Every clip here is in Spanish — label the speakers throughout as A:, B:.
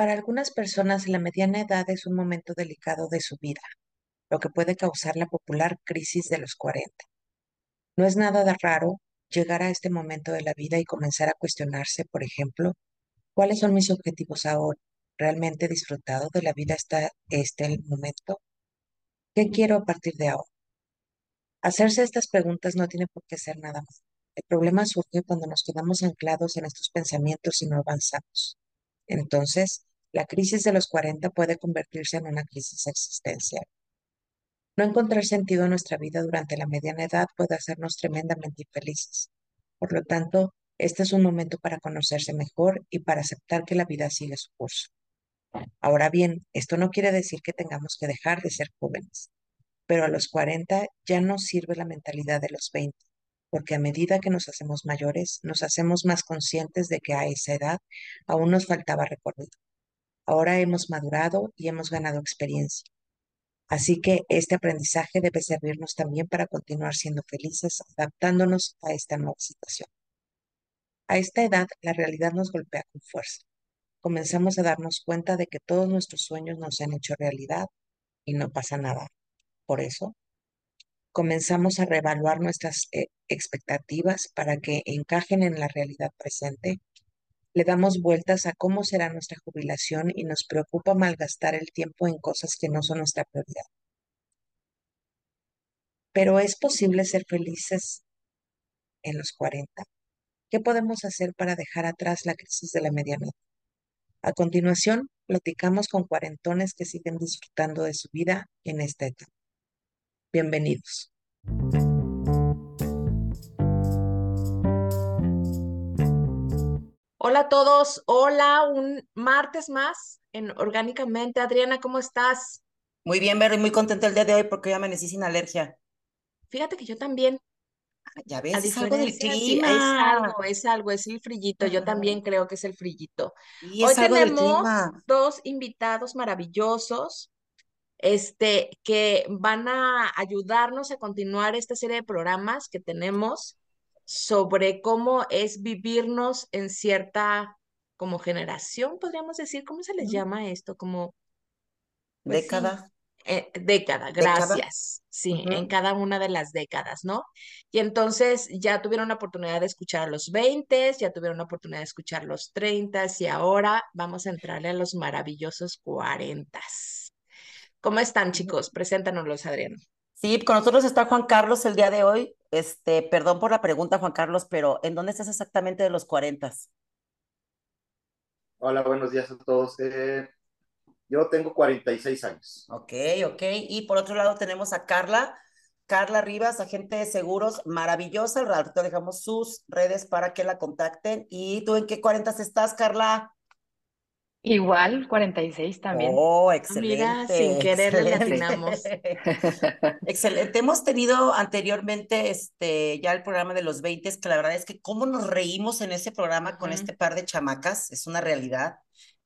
A: Para algunas personas, la mediana edad es un momento delicado de su vida, lo que puede causar la popular crisis de los 40. No es nada de raro llegar a este momento de la vida y comenzar a cuestionarse, por ejemplo, ¿cuáles son mis objetivos ahora? ¿Realmente he disfrutado de la vida hasta este momento? ¿Qué quiero a partir de ahora? Hacerse estas preguntas no tiene por qué ser nada más. El problema surge cuando nos quedamos anclados en estos pensamientos y no avanzamos. Entonces, la crisis de los 40 puede convertirse en una crisis existencial. No encontrar sentido en nuestra vida durante la mediana edad puede hacernos tremendamente infelices. Por lo tanto, este es un momento para conocerse mejor y para aceptar que la vida sigue su curso. Ahora bien, esto no quiere decir que tengamos que dejar de ser jóvenes, pero a los 40 ya no sirve la mentalidad de los 20, porque a medida que nos hacemos mayores, nos hacemos más conscientes de que a esa edad aún nos faltaba recorrido. Ahora hemos madurado y hemos ganado experiencia. Así que este aprendizaje debe servirnos también para continuar siendo felices, adaptándonos a esta nueva situación. A esta edad, la realidad nos golpea con fuerza. Comenzamos a darnos cuenta de que todos nuestros sueños nos han hecho realidad y no pasa nada. Por eso, comenzamos a reevaluar nuestras eh, expectativas para que encajen en la realidad presente le damos vueltas a cómo será nuestra jubilación y nos preocupa malgastar el tiempo en cosas que no son nuestra prioridad. Pero es posible ser felices en los 40. ¿Qué podemos hacer para dejar atrás la crisis de la mediana A continuación, platicamos con cuarentones que siguen disfrutando de su vida en esta etapa. Bienvenidos. Hola a todos, hola, un martes más en Orgánicamente. Adriana, ¿cómo estás?
B: Muy bien, Vero, y muy contenta el día de hoy porque ya amanecí sin alergia.
A: Fíjate que yo también.
B: Ah, ya ves, es algo del clima.
A: es algo, es algo, es el frillito. Yo también creo que es el frillito.
B: Y hoy
A: tenemos dos invitados maravillosos este, que van a ayudarnos a continuar esta serie de programas que tenemos sobre cómo es vivirnos en cierta como generación, podríamos decir, ¿cómo se les llama esto? Como
B: pues década.
A: Eh, década, gracias. Sí, en cada una de las décadas, ¿no? Y entonces ya tuvieron la oportunidad de escuchar a los 20, ya tuvieron la oportunidad de escuchar los 30 y ahora vamos a entrarle a los maravillosos 40. ¿Cómo están, chicos? Preséntanoslos, Adriano.
B: Sí, con nosotros está Juan Carlos el día de hoy. Este, perdón por la pregunta, Juan Carlos, pero ¿en dónde estás exactamente de los 40?
C: Hola, buenos días a todos. Eh, yo tengo 46 años.
B: Ok, ok. Y por otro lado tenemos a Carla. Carla Rivas, agente de seguros, maravillosa. Al rato dejamos sus redes para que la contacten. ¿Y tú en qué 40 estás, Carla?
D: Igual, 46 también.
B: Oh, excelente.
A: Mira, sin querer excelente.
B: excelente. Hemos tenido anteriormente este, ya el programa de los 20, que la verdad es que cómo nos reímos en ese programa con este par de chamacas, es una realidad.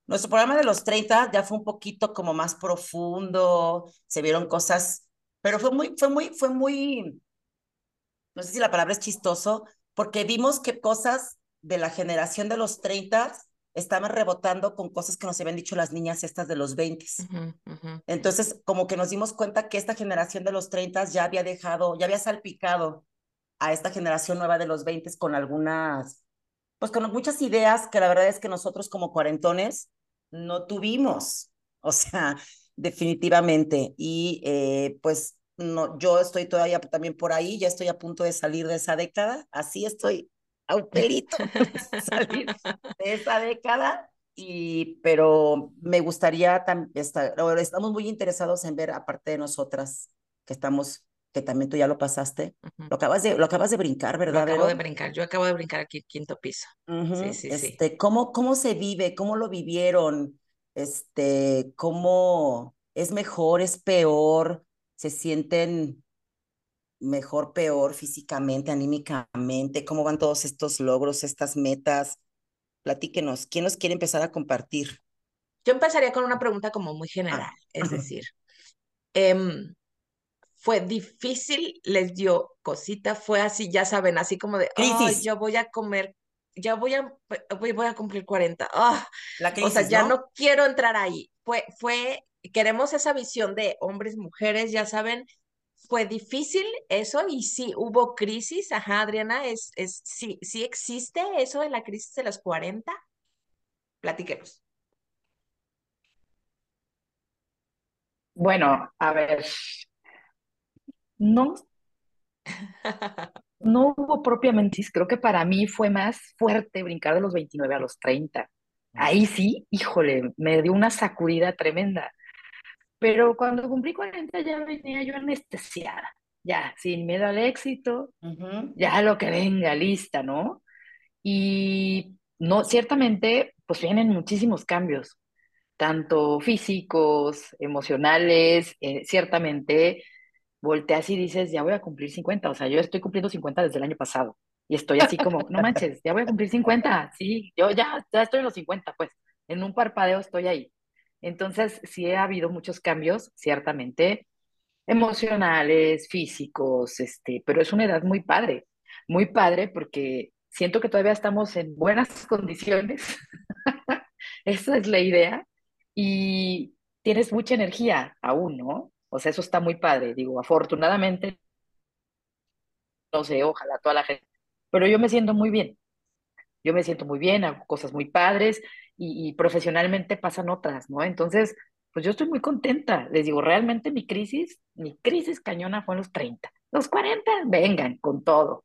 B: Nuestro programa de los 30 ya fue un poquito como más profundo, se vieron cosas, pero fue muy, fue muy, fue muy, no sé si la palabra es chistoso, porque vimos que cosas de la generación de los 30 estaban rebotando con cosas que nos habían dicho las niñas estas de los 20. Entonces, como que nos dimos cuenta que esta generación de los 30 ya había dejado, ya había salpicado a esta generación nueva de los 20 con algunas, pues con muchas ideas que la verdad es que nosotros como cuarentones no tuvimos. O sea, definitivamente. Y eh, pues no, yo estoy todavía también por ahí, ya estoy a punto de salir de esa década, así estoy a un pelito salir de esa década. Y, pero me gustaría estar, estamos muy interesados en ver, aparte de nosotras, que estamos, que también tú ya lo pasaste, lo, acabas de, lo acabas de brincar, ¿verdad?
A: Lo acabo de brincar, yo acabo de brincar aquí el quinto piso.
B: sí, sí, este, ¿cómo, ¿Cómo se vive? ¿Cómo lo vivieron? Este, ¿Cómo es mejor, es peor? ¿Se sienten mejor, peor físicamente, anímicamente? ¿Cómo van todos estos logros, estas metas? Platíquenos, ¿quién nos quiere empezar a compartir?
A: Yo empezaría con una pregunta como muy general, es decir, em,
E: fue difícil, les dio cosita, fue así, ya saben, así como de, oh,
B: Crisis.
E: yo voy a comer, ya voy a, voy, voy a cumplir 40. ah,
B: La
E: o sea,
B: crisis,
E: ya
B: ¿no?
E: no quiero entrar ahí. Fue, fue, queremos esa visión de hombres, mujeres, ya saben, fue difícil eso y sí hubo crisis, ajá, Adriana, es, es, sí, sí existe eso de la crisis de los 40. Platíquenos.
D: Bueno, a ver, no, no hubo propiamente, creo que para mí fue más fuerte brincar de los 29 a los 30. Ahí sí, híjole, me dio una sacudida tremenda. Pero cuando cumplí 40 ya venía yo anestesiada, ya, sin miedo al éxito, ya lo que venga, lista, ¿no? Y no, ciertamente, pues vienen muchísimos cambios, tanto físicos, emocionales, eh, ciertamente volteas y dices, ya voy a cumplir 50, o sea, yo estoy cumpliendo 50 desde el año pasado y estoy así como, no manches, ya voy a cumplir 50, sí, yo ya, ya estoy en los 50, pues, en un parpadeo estoy ahí. Entonces, sí ha habido muchos cambios, ciertamente, emocionales, físicos, este, pero es una edad muy padre, muy padre porque siento que todavía estamos en buenas condiciones, esa es la idea, y tienes mucha energía aún, ¿no? O sea, eso está muy padre, digo, afortunadamente, no sé, ojalá toda la gente, pero yo me siento muy bien, yo me siento muy bien, hago cosas muy padres y, y profesionalmente pasan otras, ¿no? Entonces, pues yo estoy muy contenta. Les digo, realmente mi crisis, mi crisis cañona fue en los 30. Los 40, vengan con todo.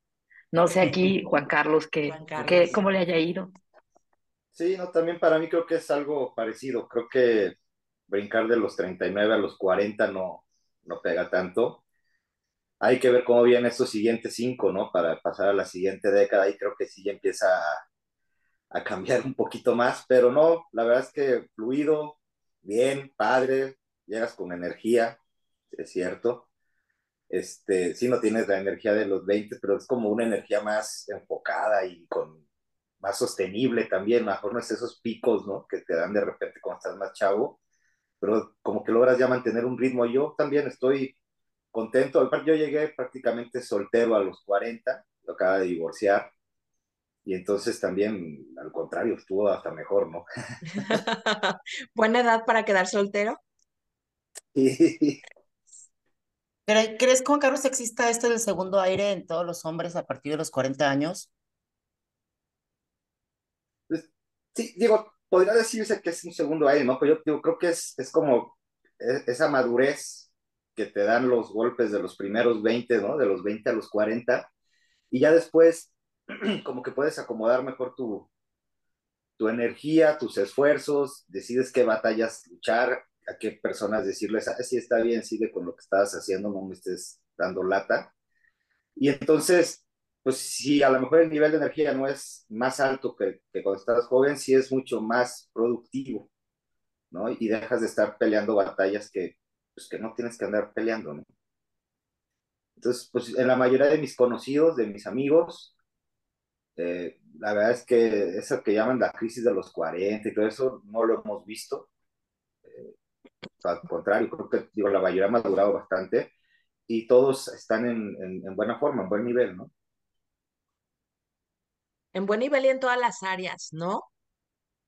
D: No sé aquí, Juan Carlos, que,
E: Juan Carlos.
D: que, cómo le haya ido.
C: Sí, no, también para mí creo que es algo parecido. Creo que brincar de los 39 a los 40 no, no pega tanto. Hay que ver cómo vienen estos siguientes cinco, ¿no? Para pasar a la siguiente década y creo que sí ya empieza a, a cambiar un poquito más, pero no, la verdad es que fluido, bien, padre, llegas con energía, es cierto. Este, sí no tienes la energía de los 20, pero es como una energía más enfocada y con más sostenible también, mejor no es esos picos, ¿no? Que te dan de repente cuando estás más chavo, pero como que logras ya mantener un ritmo. Yo también estoy contento, yo llegué prácticamente soltero a los 40, lo acaba de divorciar, y entonces también, al contrario, estuvo hasta mejor, ¿no?
E: Buena edad para quedar soltero.
B: ¿Cre- ¿Crees, Juan Carlos, exista esto del segundo aire en todos los hombres a partir de los 40 años?
C: pues, sí, digo, podría decirse que es un segundo aire, ¿no? Pero yo digo, creo que es, es como e- esa madurez que te dan los golpes de los primeros 20, ¿no? De los 20 a los 40, y ya después como que puedes acomodar mejor tu, tu energía, tus esfuerzos, decides qué batallas luchar, a qué personas decirles, ah, sí, está bien, sigue con lo que estabas haciendo, no me estés dando lata. Y entonces, pues si a lo mejor el nivel de energía no es más alto que, que cuando estabas joven, sí es mucho más productivo, ¿no? Y dejas de estar peleando batallas que, pues, que no tienes que andar peleando, ¿no? Entonces, pues en la mayoría de mis conocidos, de mis amigos, eh, la verdad es que eso que llaman la crisis de los 40 y todo eso, no lo hemos visto. Eh, al contrario, creo que digo, la mayoría ha madurado bastante y todos están en, en, en, buena forma, en buen nivel, ¿no?
E: En buen nivel y en todas las áreas, ¿no?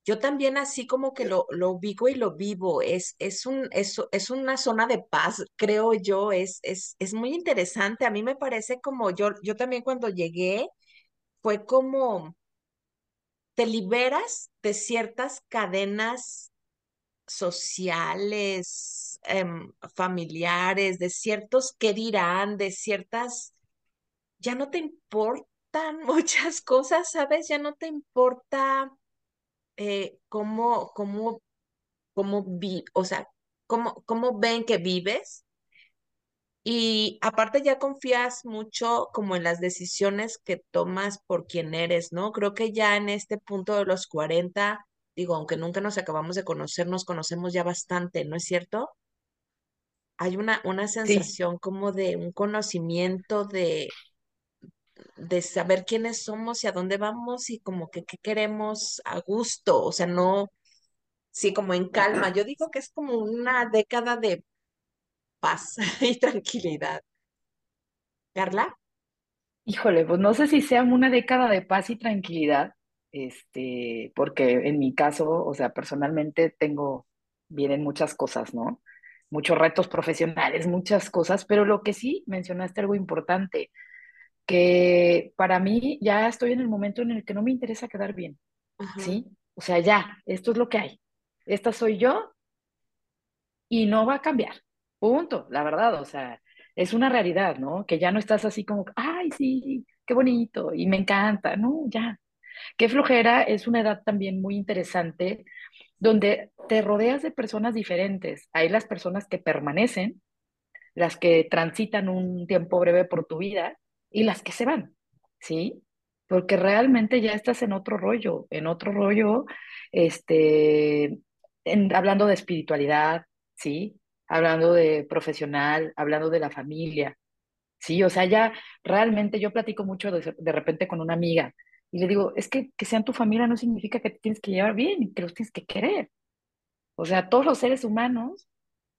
E: Yo también así como que lo, lo ubico y lo vivo, es, es, un, es, es una zona de paz, creo yo, es, es, es muy interesante. A mí me parece como yo, yo también cuando llegué, fue como te liberas de ciertas cadenas sociales, em, familiares, de ciertos qué dirán, de ciertas, ya no te importan muchas cosas, ¿sabes? Ya no te importa eh, cómo, cómo, cómo vi, o sea, cómo, cómo ven que vives. Y aparte ya confías mucho como en las decisiones que tomas por quien eres, ¿no? Creo que ya en este punto de los 40, digo, aunque nunca nos acabamos de conocer, nos conocemos ya bastante, ¿no es cierto? Hay una, una
D: Sí,
E: sensación como de un conocimiento de, de saber quiénes somos y a dónde vamos y como que qué queremos a gusto, o sea, no, sí, como en calma. Yo digo que es como una década de paz y tranquilidad. Carla.
D: Híjole, pues no sé si sea una década de paz y tranquilidad, este, porque en mi caso, o sea, personalmente tengo, vienen muchas cosas, ¿no? Muchos retos profesionales, muchas cosas, pero lo que sí mencionaste algo importante, que para mí ya estoy en el momento en el que no me interesa quedar bien, ¿sí? O sea, ya, esto es lo que hay. Esta soy yo y no va a cambiar. Punto, la verdad, o sea, es una realidad, ¿no? Que ya no estás así como, ay, sí, qué bonito y me encanta, no, ya. Qué flojera es una edad también muy interesante donde te rodeas de personas diferentes. Hay las personas que permanecen, las que transitan un tiempo breve por tu vida y las que se van, ¿sí? Porque realmente ya estás en otro rollo, en otro rollo, este, hablando de espiritualidad, ¿sí? Hablando de profesional, hablando de la familia, ¿sí? O sea, ya realmente yo platico mucho de, de repente con una amiga y le digo, es que que sean tu familia no significa que te tienes que llevar bien, que los tienes que querer. O sea, todos los seres humanos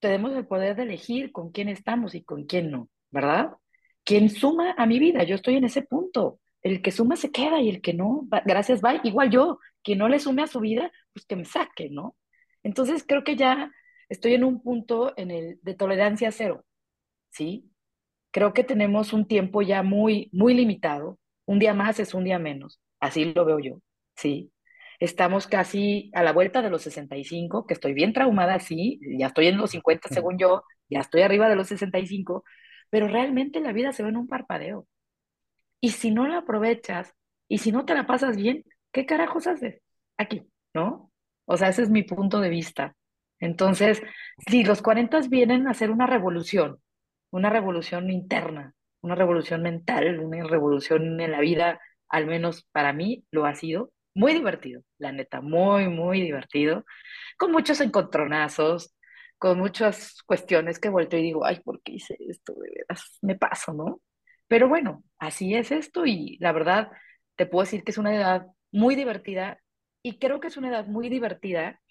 D: tenemos el poder de elegir con quién estamos y con quién no, ¿verdad? ¿Quién suma a mi vida? Yo estoy en ese punto. El que suma se queda y el que no, gracias, bye. Igual yo, quien no le sume a su vida, pues que me saque, ¿no? Entonces creo que ya estoy en un punto en el de tolerancia cero, ¿sí? Creo que tenemos un tiempo ya muy, muy limitado. Un día más es un día menos. Así lo veo yo, ¿sí? Estamos casi a la vuelta de los 65, que estoy bien traumada, sí, ya estoy en los 50 según yo, ya estoy arriba de los 65, pero realmente la vida se ve en un parpadeo. Y si no la aprovechas y si no te la pasas bien, ¿qué carajos haces aquí? ¿No? O sea, ese es mi punto de vista. Entonces, si los 40 vienen a hacer una revolución, una revolución interna, una revolución mental, una revolución en la vida, al menos para mí lo ha sido, muy divertido, la neta, muy, muy divertido, con muchos encontronazos, con muchas cuestiones que vuelto y digo, ay, ¿por qué hice esto? De veras, me paso, ¿no? Pero bueno, así es esto y la verdad, te puedo decir que es una edad muy divertida y creo que es una edad muy divertida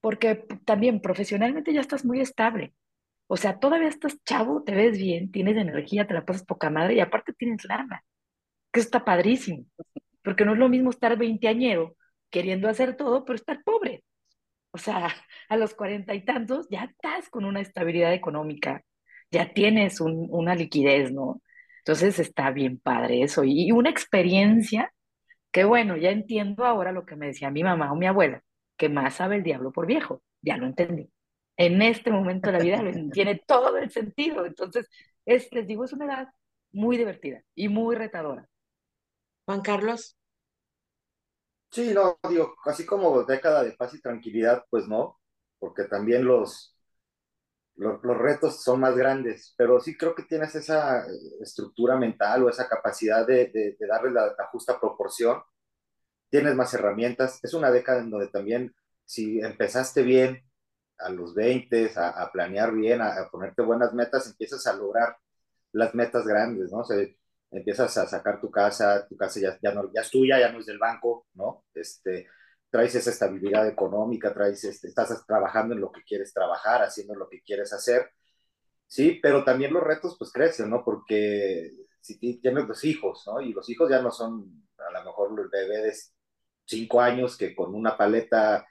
D: porque también profesionalmente ya estás muy estable. O sea, todavía estás chavo, te ves bien, tienes energía, te la pasas poca madre y aparte tienes lana, que eso está padrísimo, porque no es lo mismo estar veinteañero queriendo hacer todo, pero estar pobre. O sea, a los cuarenta y tantos ya estás con una estabilidad económica, ya tienes una liquidez, ¿no? Entonces está bien padre eso y una experiencia que bueno, ya entiendo ahora lo que me decía mi mamá o mi abuela, que más sabe el diablo por viejo, ya lo entendí. En este momento de la vida tiene todo el sentido. Entonces, es, les digo, es una edad muy divertida y muy retadora.
E: Juan Carlos.
C: Sí, no, digo, así como década de paz y tranquilidad, pues no, porque también los, los, retos son más grandes, pero sí creo que tienes esa eh, estructura mental o esa capacidad de, darle la, justa proporción, tienes más herramientas, es una década en donde también si empezaste bien a los 20, a, planear bien, a, ponerte buenas metas, empiezas a lograr las metas grandes, ¿no? O empiezas a sacar tu casa, tu casa ya, ya, no, ya es tuya, ya no es del banco, ¿no? Este, traes esa estabilidad económica, traes, este, estás trabajando en lo que quieres trabajar, haciendo lo que quieres hacer, sí, pero también los retos pues crecen, ¿no? Porque si tienes dos hijos, ¿no? Y los hijos ya no son a lo mejor los bebés cinco años que con una paleta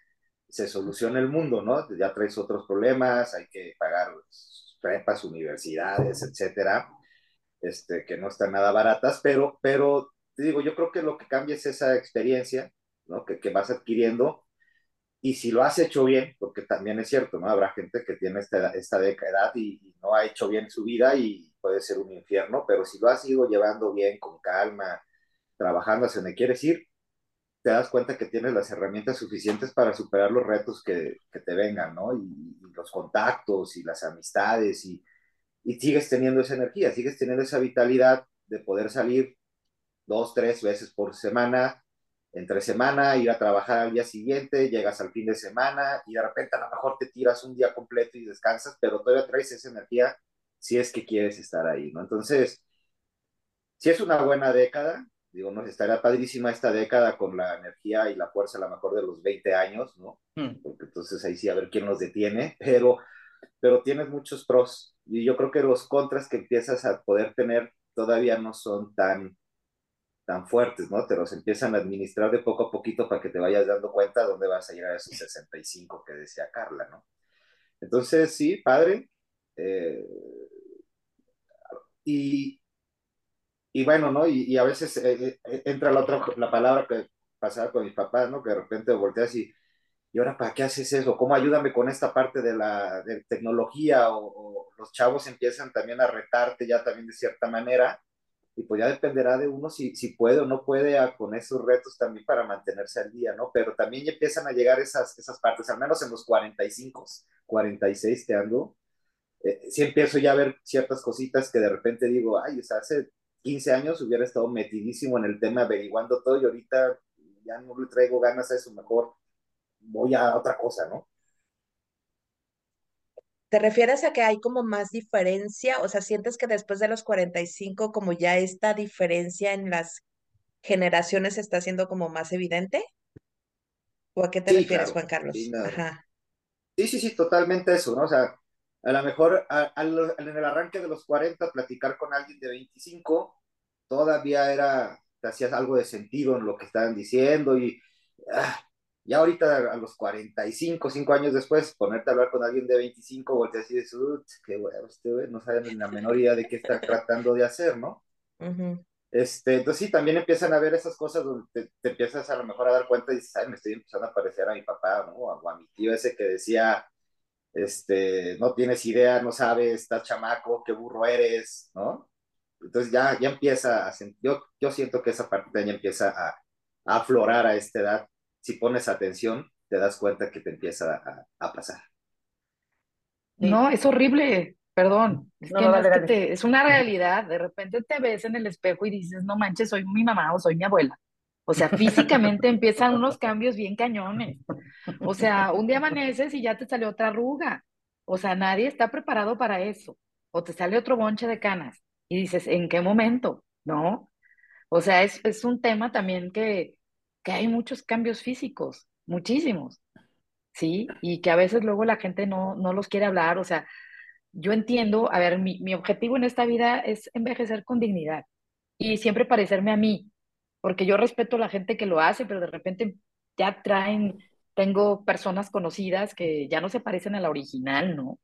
C: se soluciona el mundo, ¿no? Ya traes otros problemas, hay que pagar prepas, universidades, etcétera este, que no están nada baratas, pero, pero te digo, yo creo que lo que cambia es esa experiencia, ¿no? Que, que vas adquiriendo y si lo has hecho bien, porque también es cierto, ¿no? Habrá gente que tiene esta, esta edad y, y, no ha hecho bien su vida y puede ser un infierno, pero si lo has ido llevando bien, con calma, trabajando hacia donde quieres ir, te das cuenta que tienes las herramientas suficientes para superar los retos que, que te vengan, ¿no? Y, y, los contactos y las amistades y, y sigues teniendo esa energía, sigues teniendo esa vitalidad de poder salir dos, tres veces por semana, entre semana, ir a trabajar al día siguiente, llegas al fin de semana y de repente a lo mejor te tiras un día completo y descansas, pero todavía traes esa energía si es que quieres estar ahí, ¿no? Entonces, si es una buena década, digo, no estaría padrísima esta década con la energía y la fuerza a lo mejor de los 20 años, ¿no? Mm. Porque entonces ahí sí a ver quién los detiene, pero pero tienes muchos pros. Y yo creo que los contras que empiezas a poder tener todavía no son tan, tan fuertes, ¿no? Te los empiezan a administrar de poco a poquito para que te vayas dando cuenta dónde vas a llegar a esos 65 que decía Carla, ¿no? Entonces, sí, padre. Eh, y, y bueno, ¿no? Y, y a veces eh, eh, entra la otra, la palabra que pasaba con mis papás, ¿no? Que de repente volteas y, ¿y ahora para qué haces eso? ¿Cómo ayúdame con esta parte de la de tecnología? O, o, los chavos empiezan también a retarte ya también de cierta manera, y pues ya dependerá de uno si, si puede o no puede a, con esos retos también para mantenerse al día, ¿no? Pero también ya empiezan a llegar esas, esas partes, al menos en los 45, 46 que ando, eh, sí empiezo ya a ver ciertas cositas que de repente digo, ay, o sea, hace 15 años hubiera estado metidísimo en el tema averiguando todo y ahorita ya no le traigo ganas a eso, mejor voy a otra cosa, ¿no?
E: ¿Te refieres a que hay como más diferencia? O sea, ¿sientes que después de los 45 como ya esta diferencia en las generaciones está siendo como más evidente? ¿O a qué te
C: Sí,
E: refieres,
C: claro.
E: Juan Carlos?
C: Sí, no.
E: Ajá.
C: sí, sí, sí, totalmente eso, ¿no? O sea, a lo mejor a, a lo, en el arranque de los 40, platicar con alguien de 25, todavía era, te hacías algo de sentido en lo que estaban diciendo y ah, ya ahorita a los 45, 5 años después, ponerte a hablar con alguien de 25, volteas y dices, "Ut, qué bueno, este güey no sabe ni la menor idea de qué está tratando de hacer, ¿no?
E: Ujú.
C: Este, entonces sí, también empiezan a ver esas cosas donde te, te empiezas a lo mejor a dar cuenta y dices, ay, me estoy empezando a parecer a mi papá, ¿no? O a, o a mi tío ese que decía, este, no tienes idea, no sabes, estás chamaco, qué burro eres, ¿no? Entonces ya, ya empieza a, yo, yo siento que esa parte ya empieza a, a aflorar a esta edad. Si pones atención, te das cuenta que te empieza a, a pasar.
D: No, es horrible, perdón, es
B: No,
D: que
B: no,
D: no,
B: dale,
D: es que
B: dale.
D: te, es una realidad, de repente te ves en el espejo y dices, no manches, soy mi mamá o soy mi abuela. O sea, físicamente empiezan unos cambios bien cañones. O sea, un día amaneces y ya te salió otra arruga. O sea, nadie está preparado para eso. O te sale otro bonche de canas y dices, ¿en qué momento? ¿No? O sea, es, es un tema también que, que hay muchos cambios físicos, muchísimos, ¿sí? Y que a veces luego la gente no, no los quiere hablar. O sea, yo entiendo, a ver, mi, mi objetivo en esta vida es envejecer con dignidad y siempre parecerme a mí, porque yo respeto a la gente que lo hace, pero de repente ya traen, tengo personas conocidas que ya no se parecen a la original, ¿no?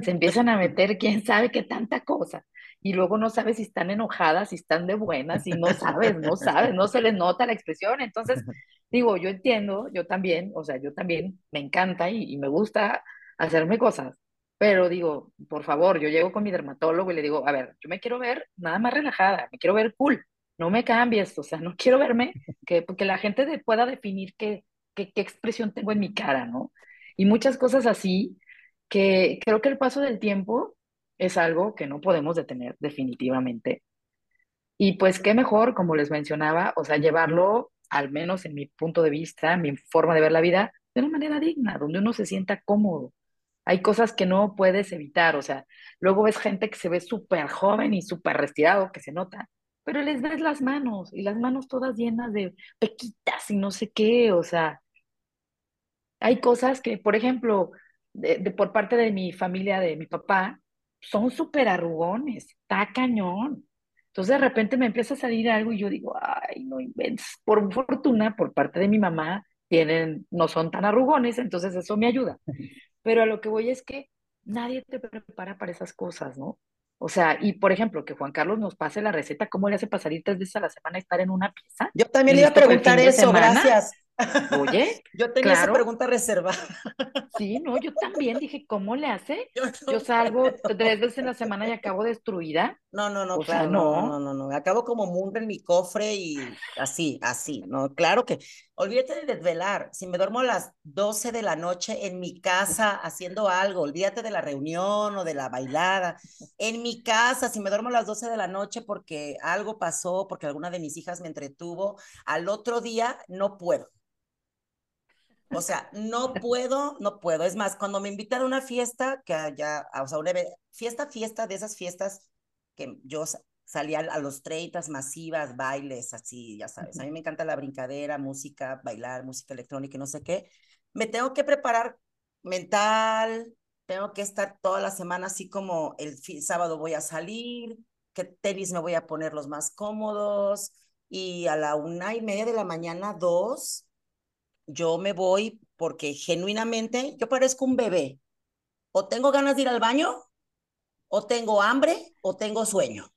D: Se empiezan a meter quién sabe qué tanta cosa y luego no sabes si están enojadas, si están de buenas, y no sabes, no sabes, no se les nota la expresión. Entonces, digo, yo entiendo, yo también, o sea, yo también me encanta y, y me gusta hacerme cosas, pero digo, por favor, yo llego con mi dermatólogo y le digo, a ver, yo me quiero ver nada más relajada, me quiero ver cool, no me cambies, o sea, no quiero verme que, que la gente de- pueda definir qué, qué, qué expresión tengo en mi cara, ¿no? Y muchas cosas así que creo que el paso del tiempo es algo que no podemos detener definitivamente. Y pues qué mejor, como les mencionaba, o sea, llevarlo, al menos en mi punto de vista, mi forma de ver la vida, de una manera digna, donde uno se sienta cómodo. Hay cosas que no puedes evitar, o sea, luego ves gente que se ve súper joven y súper retirado, que se nota, pero les ves las manos y las manos todas llenas de pequitas y no sé qué, o sea, hay cosas que, por ejemplo, de, de- por parte de mi familia, de mi papá, son súper arrugones, está cañón. Entonces de repente me empieza a salir algo y yo digo, ay, no inventes. Por fortuna, por parte de mi mamá, tienen, no son tan arrugones, entonces eso me ayuda. Pero a lo que voy es que nadie te prepara para esas cosas, ¿no? O sea, y por ejemplo, que Juan Carlos nos pase la receta, ¿cómo le hace para salir tres veces a la semana estar en una pieza?
B: Yo también le iba a
D: ¿Listo para el
B: preguntar eso, gracias.
D: Oye,
B: Yo tenía esa
D: claro.
B: pregunta reservada.
D: Sí, no, yo también dije, ¿cómo le hace?
B: Yo
D: salgo tres veces en la semana y acabo destruida.
B: no, no, no,
D: O sea,
B: claro, no, no, no,
D: no.
B: no, no. Acabo como mundo en mi cofre y así, así, no, claro que. Olvídate de desvelar. Si me duermo a las 12 de la noche en mi casa haciendo algo, olvídate de la reunión o de la bailada. En mi casa, si me duermo a las 12 de la noche porque algo pasó, porque alguna de mis hijas me entretuvo, al otro día no puedo. O sea, no puedo, no puedo. Es más, cuando me invitan a una fiesta, que ya, o sea, una fiesta, fiesta, de esas fiestas que yo salía a los 30 masivas, bailes, así, ya sabes. A mí me encanta la brincadera, música, bailar, música electrónica y no sé qué. Me tengo que preparar mental, tengo que estar toda la semana así como el sábado voy a salir, que tenis me voy a poner los más cómodos y a la una y media de la mañana, dos, yo me voy porque genuinamente yo parezco un bebé. O tengo ganas de ir al baño, o tengo hambre, o tengo sueño.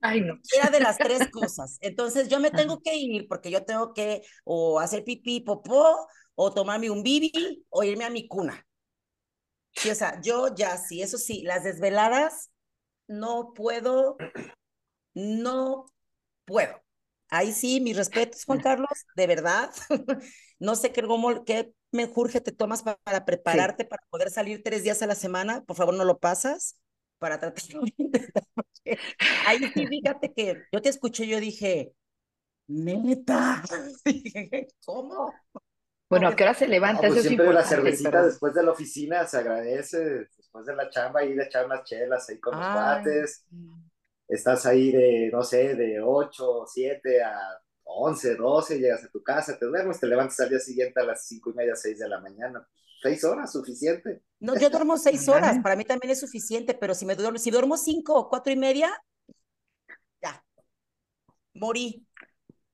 D: Ay, no.
B: Era de las tres cosas. Entonces yo me tengo que ir porque yo tengo que o hacer pipí, popó, o tomarme un bibi, o irme a mi cuna. Sí, o sea, yo ya sí, eso sí, las desveladas no puedo, no puedo. Ahí sí, mis respetos, Juan Carlos, de verdad. no sé qué, cómo, qué menjurje te tomas para, prepararte para poder salir tres días a la semana. Por favor, no lo pasas para tratar Ahí sí, fíjate que yo te escuché, yo dije, neta, ¿cómo?
D: Bueno, ¿a qué hora se levanta?
C: pues siempre la cervecita después de la oficina se agradece, después de la chamba, ir a echar unas chelas ahí con los cuates. Estás ahí de, no sé, de 8, 7 a 11, 12, llegas a tu casa, te duermes, te levantas al día siguiente a las 5 y media, 6 de la mañana. Seis horas, suficiente.
B: No, yo duermo seis horas, para mí también es suficiente, pero si me duermo, si duermo cinco o cuatro y media, ya, morí,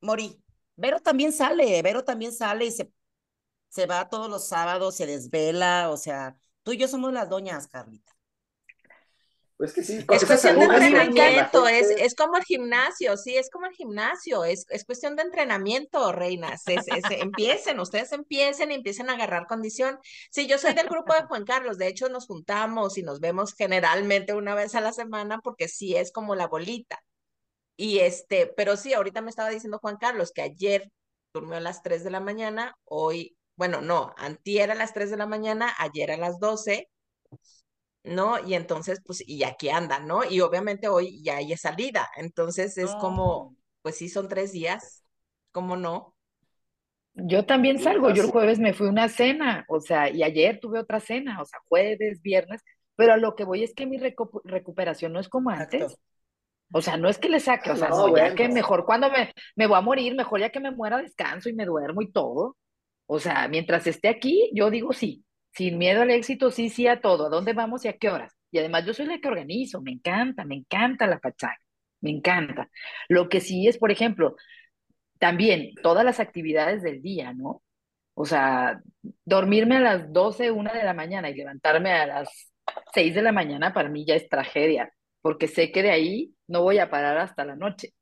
B: morí. Vero también sale, Vero también sale y se se va todos los sábados, se desvela, o sea, tú y yo somos las doñas, Carlita.
C: Que sí,
E: es cuestión de entrenamiento, es, es como el gimnasio, sí, es como el gimnasio, es, es cuestión de entrenamiento, reinas. empiecen, ustedes empiecen y empiecen a agarrar condición. Sí, yo soy del grupo de Juan Carlos, de hecho nos juntamos y nos vemos generalmente una vez a la semana porque sí es como la bolita. Y este, pero sí, ahorita me estaba diciendo Juan Carlos que ayer durmió a las 3 de la mañana, hoy bueno, no, antier a las 3 de la mañana, ayer a las 12, ¿no? Y entonces, pues, y aquí anda, ¿no? Y obviamente hoy ya hay salida, entonces es como, pues sí, son tres días, ¿cómo no?
D: Yo también salgo, yo el jueves me fui a una cena, o sea, y ayer tuve otra cena, o sea, jueves, viernes, pero a lo que voy es que mi recuperación no es como antes. O sea, no es que le saque, o sea, no, ya que mejor cuando me, me voy a morir, mejor ya que me muera, descanso y me duermo y todo. O sea, mientras esté aquí, yo digo sí, sin miedo al éxito, sí, sí a todo, a dónde vamos y a qué horas. Y además yo soy la que organizo, me encanta, me encanta la pachanga, me encanta. Lo que sí es, por ejemplo, también todas las actividades del día, ¿no? O sea, dormirme a las 12, una de la mañana y levantarme a las 6 de la mañana para mí ya es tragedia, porque sé que de ahí no voy a parar hasta la noche.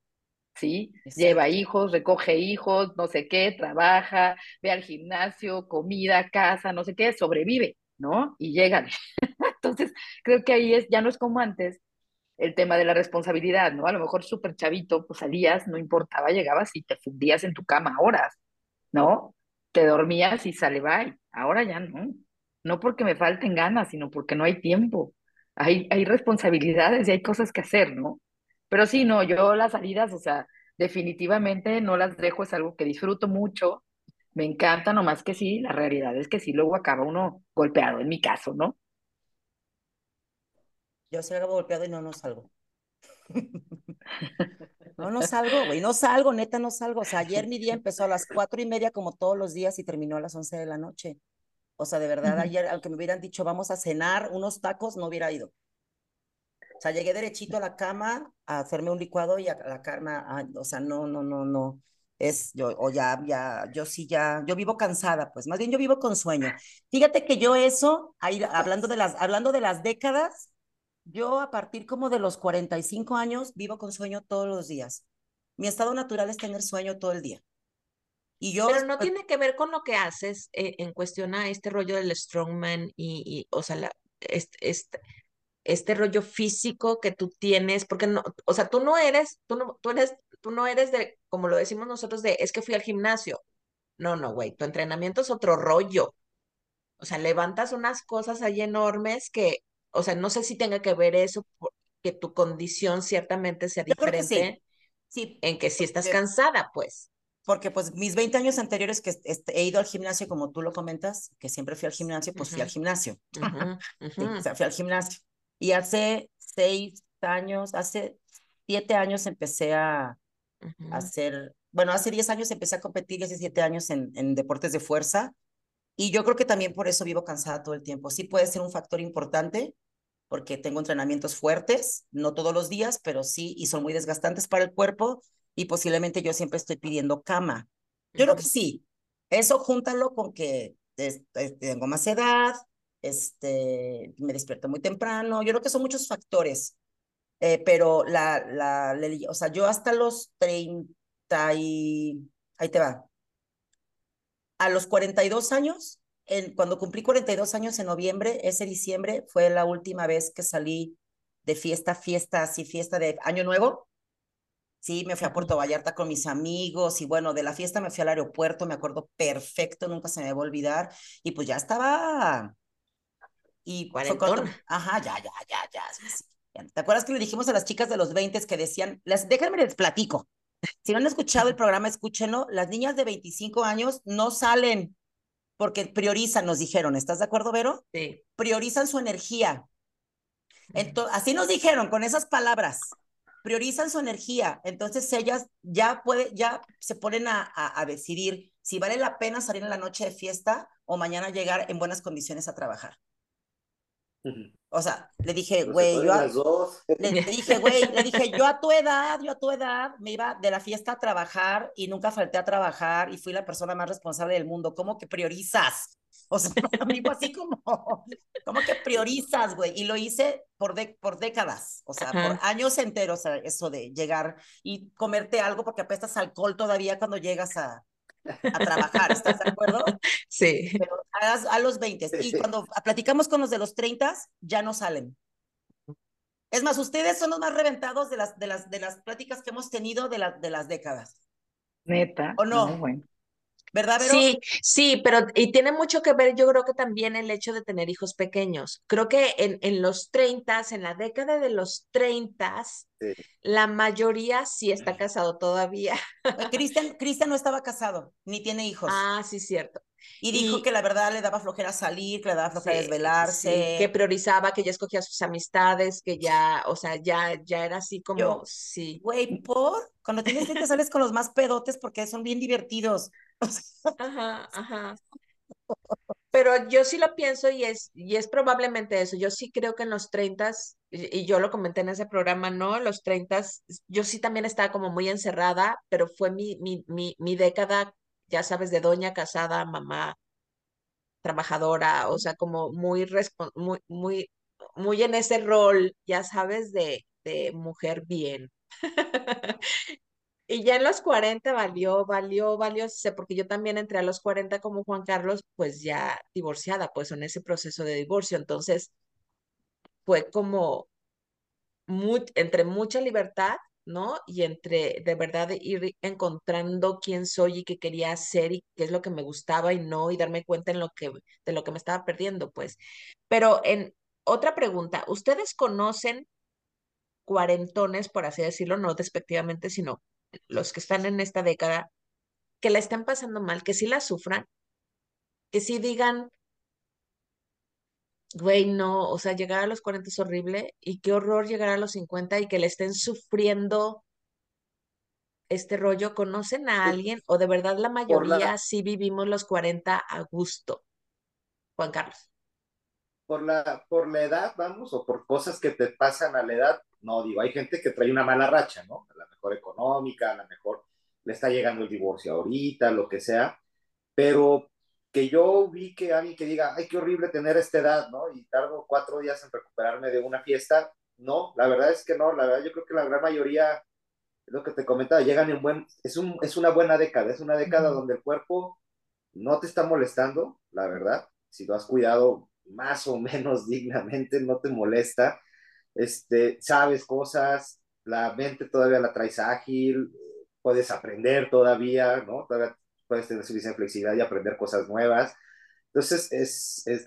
D: ¿Sí? Lleva hijos, recoge hijos, no sé qué, trabaja, ve al gimnasio, comida, casa, no sé qué, sobrevive, ¿no? Y llegan. Entonces, creo que ahí es, ya no es como antes el tema de la responsabilidad, ¿no? A lo mejor súper chavito, pues salías, no importaba, llegabas y te fundías en tu cama horas, ¿no? Te dormías y sale bye. Ahora ya no. No porque me falten ganas, sino porque no hay tiempo. Hay, hay responsabilidades y hay cosas que hacer, ¿no? Pero sí, no, yo las salidas, o sea, definitivamente no las dejo, es algo que disfruto mucho, me encanta, nomás que sí, la realidad es que sí, luego acaba uno golpeado, en mi caso, ¿no?
B: Yo sí acabo golpeado y no, no salgo. No, no salgo, güey, no salgo, neta, no salgo. O sea, ayer mi día empezó a las cuatro y media como todos los días y terminó a las once de la noche. O sea, de verdad, ayer, aunque me hubieran dicho, vamos a cenar unos tacos, no hubiera ido. Sea, llegué derechito a la cama a hacerme un licuado y a la cama, o sea, no, no, no, no. Es, yo, o ya, ya, yo sí ya, yo vivo cansada, pues, más bien yo vivo con sueño. Fíjate que yo eso, ahí, hablando de las, hablando de las décadas, yo a partir como de los 45 años vivo con sueño todos los días. Mi estado natural es tener sueño todo el día.
E: Y yo, Pero no tiene que ver con lo que haces eh, en cuestión a este rollo del strongman y, y o sea, la, este, este, este rollo físico que tú tienes, porque no, o sea, tú no eres, tú no, tú eres, tú no eres de, como lo decimos nosotros, de, es que fui al gimnasio. No, no, güey, tu entrenamiento es otro rollo. O sea, levantas unas cosas ahí enormes que, o sea, no sé si tenga que ver eso, que tu condición ciertamente sea diferente.
B: Sí.
E: En que si estás cansada, pues.
B: Porque pues mis 20 años anteriores que he ido al gimnasio, como tú lo comentas, que siempre fui al gimnasio, pues fui al gimnasio. o sea, fui al gimnasio. Y hace seis años, hace siete años empecé a, hacer, bueno, hace diez años empecé a competir y hace siete años en, en deportes de fuerza. Y yo creo que también por eso vivo cansada todo el tiempo. Sí puede ser un factor importante, porque tengo entrenamientos fuertes, no todos los días, pero sí, y son muy desgastantes para el cuerpo, y posiblemente yo siempre estoy pidiendo cama. Yo creo que sí. Eso júntalo con que tengo más edad, este, me despierto muy temprano. Yo creo que son muchos factores. Eh, pero la, la, o sea, yo hasta los 30 y, ahí te va, a los 42 años, cuando cumplí 42 años en noviembre, ese diciembre fue la última vez que salí de fiesta, fiesta, así fiesta de Año Nuevo. Sí, me fui a Puerto Vallarta con mis amigos y bueno, de la fiesta me fui al aeropuerto, me acuerdo perfecto, nunca se me va a olvidar. Y pues ya estaba. Y cuando, Ajá, ya, ya, ya, ya. ¿Te acuerdas que le dijimos a las chicas de los 20 que decían, las, déjenme les platico? Si no han escuchado el programa, escúchenlo. Las niñas de 25 años no salen porque priorizan, nos dijeron. ¿Estás de acuerdo, Vero?
E: Sí.
B: Priorizan su energía. Entonces, así nos dijeron con esas palabras. Priorizan su energía. Entonces ellas ya puede, ya se ponen a, a decidir si vale la pena salir en la noche de fiesta o mañana llegar en buenas condiciones a trabajar. O sea, le dije, güey, yo le, dije, güey, le dije, yo a tu edad, yo a tu edad me iba de la fiesta a trabajar y nunca falté a trabajar y fui la persona más responsable del mundo. ¿Cómo que priorizas? O sea, amigo, así como, ¿cómo que priorizas, güey? Y lo hice por, de, por décadas, o sea, por años enteros, eso de llegar y comerte algo porque apestas alcohol todavía cuando llegas a, a trabajar, ¿estás de acuerdo?
E: Sí.
B: Pero a, los 20. Y cuando platicamos con los de los 30, ya no salen. Es más, ustedes son los más reventados de las, de las, de las pláticas que hemos tenido de, de las décadas.
D: Neta.
B: ¿O no? bueno. ¿Verdad, Vero?
E: Sí, sí, pero y tiene mucho que ver, yo creo que también el hecho de tener hijos pequeños. Creo que en, en los 30, en la década de los 30, la mayoría sí está casado todavía.
B: Cristian, Cristian no estaba casado, ni tiene hijos.
E: Ah, sí, cierto.
B: Y dijo que la verdad le daba flojera salir, que le daba flojera desvelarse.
E: que priorizaba, que ya escogía sus amistades, que ya, o sea, ya, ya era así como, sí.
B: Güey, por, cuando tienes que sales con los más pedotes porque son bien divertidos.
E: Ajá, ajá. Pero yo sí lo pienso y es, y es probablemente eso. Yo sí creo que en los 30, y, y yo lo comenté en ese programa, ¿no? Los 30, yo sí también estaba como muy encerrada, pero fue mi, mi, mi, mi década, ya sabes, de doña casada, mamá, trabajadora, o sea, como muy, muy, muy, muy en ese rol, ya sabes, de, de mujer bien. Y ya en los 40 valió, valió, valió, sé, porque yo también entré a los 40 como Juan Carlos, pues ya divorciada, pues en ese proceso de divorcio. Entonces, fue como entre mucha libertad, ¿no? Y entre de verdad ir encontrando quién soy y qué quería hacer y qué es lo que me gustaba y no, y darme cuenta en lo que, de lo que me estaba perdiendo, pues. Pero en otra pregunta, ¿ustedes conocen cuarentones, por así decirlo, no despectivamente, sino los que están en esta década, que la están pasando mal, que sí la sufran, que sí digan, güey, no, o sea, llegar a los 40 es horrible y qué horror llegar a los 50 y que le estén sufriendo este rollo. ¿Conocen a alguien o de verdad la mayoría sí vivimos los 40 a gusto? Juan Carlos.
C: Por la, por la edad, vamos, o por cosas que te pasan a la edad, no digo, hay gente que trae una mala racha, ¿no? económica, a lo mejor le está llegando el divorcio ahorita, lo que sea, pero que yo vi que alguien que diga, ay, qué horrible tener esta edad, ¿no? Y tardo cuatro días en recuperarme de una fiesta, no, la verdad es que no, la verdad yo creo que la gran mayoría, lo que te comentaba, llegan en buen, es, un, es una buena década, es una década donde el cuerpo no te está molestando, la verdad, si lo has cuidado más o menos dignamente, no te molesta, este, sabes cosas, la mente todavía la traes ágil, puedes aprender todavía, ¿no? Todavía puedes tener suficiente flexibilidad y aprender cosas nuevas. Entonces, es, es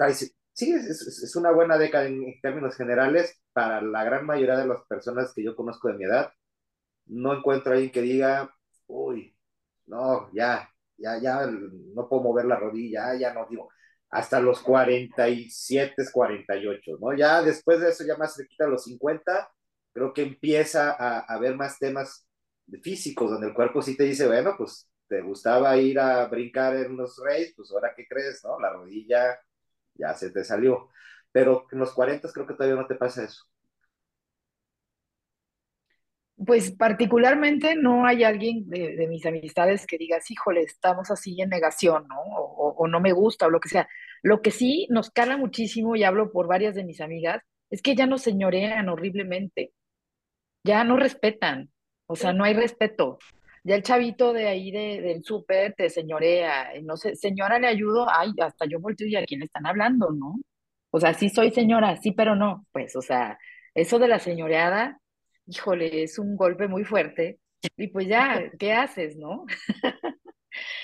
C: sí, es, es, una buena década en, términos generales para la gran mayoría de las personas que yo conozco de mi edad. No encuentro a alguien que diga, uy, no, ya, ya, ya, no puedo mover la rodilla, ya no, digo, hasta los 47, 48, ¿no? Ya después de eso, ya más se quita los 50, creo que empieza a, haber más temas físicos, donde el cuerpo sí te dice, bueno, pues te gustaba ir a brincar en los reyes, pues ahora qué crees, ¿no? La rodilla ya se te salió. Pero en los 40 creo que todavía no te pasa eso.
D: Pues particularmente no hay alguien de, mis amistades que digas, híjole, estamos así en negación, ¿no? O, o, no me gusta o lo que sea. Lo que sí nos cala muchísimo, y hablo por varias de mis amigas, es que ya nos señorean horriblemente, ya no respetan, o sea, no hay respeto. Ya el chavito de ahí de, del súper te señorea, no sé, señora, le ayudo, ay, hasta yo volteo y a quién están hablando, ¿no? O sea, sí soy señora, sí, pero no, pues, o sea, eso de la señoreada híjole, es un golpe muy fuerte. Y pues ya, ¿qué haces, no?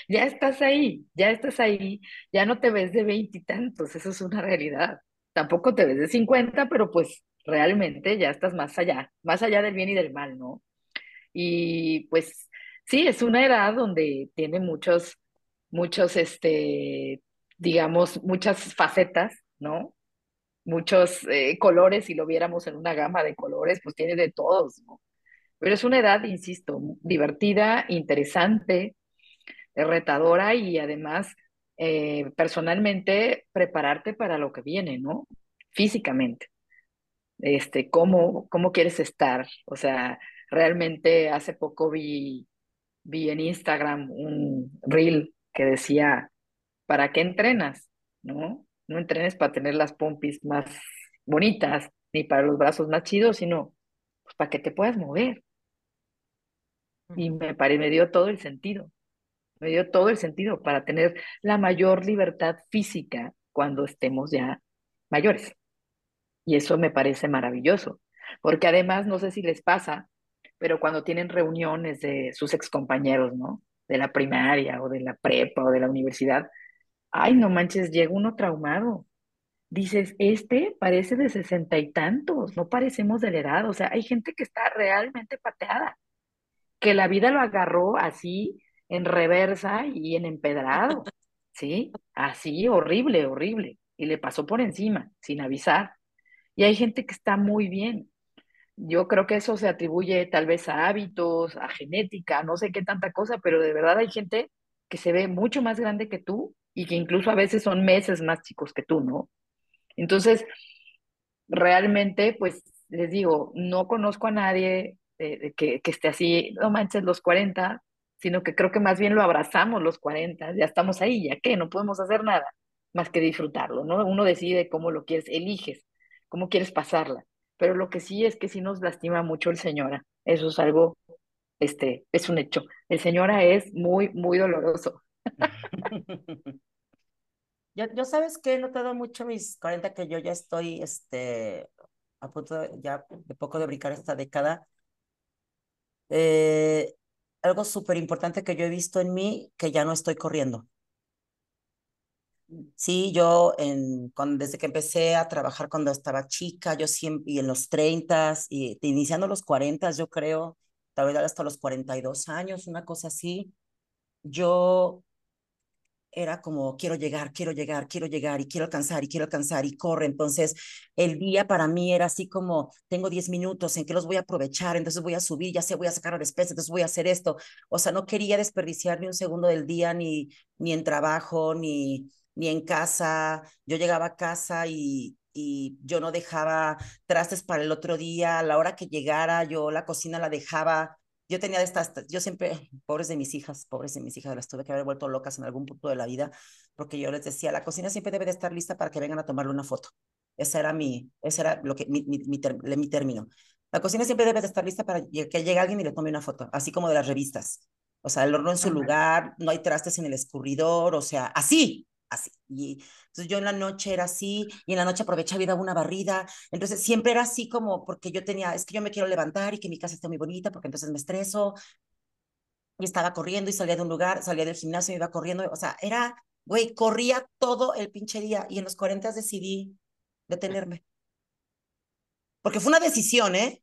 D: ya estás ahí, ya estás ahí, ya no te ves de veintitantos, eso es una realidad. Tampoco te ves de cincuenta, pero pues realmente ya estás más allá, más allá del bien y del mal, ¿no? Y pues sí, es una edad donde tiene muchos, muchos, este, digamos, muchas facetas, ¿no? muchos eh, colores, si lo viéramos en una gama de colores, pues tiene de todos, ¿no? Pero es una edad, insisto, divertida, interesante, retadora y además, eh, personalmente, prepararte para lo que viene, ¿no? Físicamente. Este, ¿cómo, cómo quieres estar? O sea, realmente hace poco vi, vi en Instagram un reel que decía, ¿para qué entrenas? ¿No? No entrenes para tener las pompis más bonitas, ni para los brazos más chidos, sino pues, para que te puedas mover. Y me, pare, me dio todo el sentido. Me dio todo el sentido para tener la mayor libertad física cuando estemos ya mayores. Y eso me parece maravilloso, porque además, no sé si les pasa, pero cuando tienen reuniones de sus excompañeros, ¿no? De la primaria o de la prepa o de la universidad, ay, no manches, llega uno traumado. Dices, este parece de sesenta y tantos, no parecemos de la edad. O sea, hay gente que está realmente pateada, que la vida lo agarró así, en reversa y en empedrado, ¿sí? Así, horrible, horrible. Y le pasó por encima, sin avisar. Y hay gente que está muy bien. Yo creo que eso se atribuye tal vez a hábitos, a genética, no sé qué tanta cosa, pero de verdad hay gente que se ve mucho más grande que tú y que incluso a veces son meses más chicos que tú, ¿no? Entonces, realmente, pues les digo, no conozco a nadie eh, que, que, esté así, no manches los 40, sino que creo que más bien lo abrazamos los 40, ya estamos ahí, ya que no podemos hacer nada más que disfrutarlo, ¿no? Uno decide cómo lo quieres, eliges, cómo quieres pasarla. Pero lo que sí es que sí nos lastima mucho el señora. Eso es algo, este, es un hecho. El señora es muy, muy doloroso.
B: Yo, yo sabes que he notado mucho mis 40 que yo ya estoy este, a punto de, ya de poco de brincar esta década. Eh, algo súper importante que yo he visto en mí, que ya no estoy corriendo. Sí, yo en, desde que empecé a trabajar cuando estaba chica, yo siempre, y en los 30 y iniciando los 40, yo creo, tal vez hasta los 42 años, una cosa así, yo era como quiero llegar, quiero llegar, quiero llegar y quiero alcanzar y quiero alcanzar y corre. Entonces, el día para mí era así como tengo 10 minutos en que los voy a aprovechar, entonces voy a subir, ya sé, voy a sacar a despensa, entonces voy a hacer esto. O sea, no quería desperdiciar ni un segundo del día, ni, ni en trabajo, ni, ni en casa. Yo llegaba a casa y, y yo no dejaba trastes para el otro día. A la hora que llegara, yo la cocina la dejaba yo tenía estas, yo siempre, pobres de mis hijas, pobres de mis hijas, las tuve que haber vuelto locas en algún punto de la vida, porque yo les decía, la cocina siempre debe de estar lista para que vengan a tomarle una foto. Ese era mi, ese era lo que, mi, mi, mi, mi término. La cocina siempre debe de estar lista para que llegue alguien y le tome una foto, así como de las revistas. O sea, el horno en su lugar, no hay trastes en el escurridor, o sea, así, así. Y entonces yo en la noche era así, y en la noche aprovechaba y daba una barrida. Entonces siempre era así como, porque yo tenía, es que yo me quiero levantar y que mi casa esté muy bonita, porque entonces me estreso. Y estaba corriendo y salía de un lugar, salía del gimnasio y iba corriendo. O sea, era, güey, corría todo el pinche día. Y en los 40 decidí detenerme. Porque fue una decisión, ¿eh?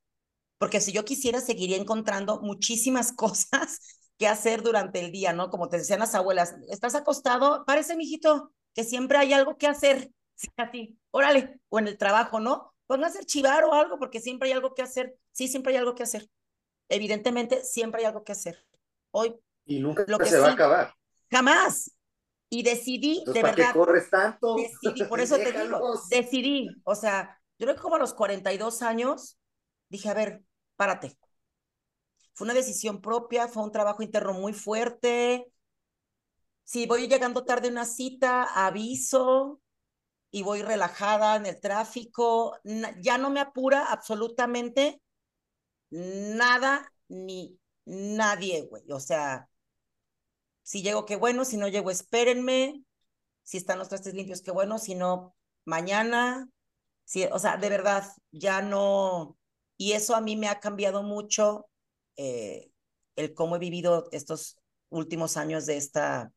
B: Porque si yo quisiera, seguiría encontrando muchísimas cosas qué hacer durante el día, ¿no? Como te decían las abuelas, estás acostado, parece, mijito, que siempre hay algo que hacer. Así, órale, o en el trabajo, ¿no? Pues a chivar o algo, porque siempre hay algo que hacer. Sí, siempre hay algo que hacer. Evidentemente, siempre hay algo que hacer. Hoy
C: Y nunca se va a acabar.
B: Jamás. Y decidí, de
C: ¿para
B: verdad.
C: qué corres tanto?
B: Decidí, por eso te digo, decidí. O sea, yo creo que como a los 42 años dije, a ver, párate. Fue una decisión propia, fue un trabajo interno muy fuerte. Si voy llegando tarde a una cita, aviso y voy relajada en el tráfico. Ya no me apura absolutamente nada ni nadie, güey. O sea, si llego, qué bueno, si no llego, espérenme. Si están los trastes limpios, qué bueno, si no, mañana. Sí, o sea, de verdad, ya no. Y eso a mí me ha cambiado mucho eh, el cómo he vivido estos últimos años de esta.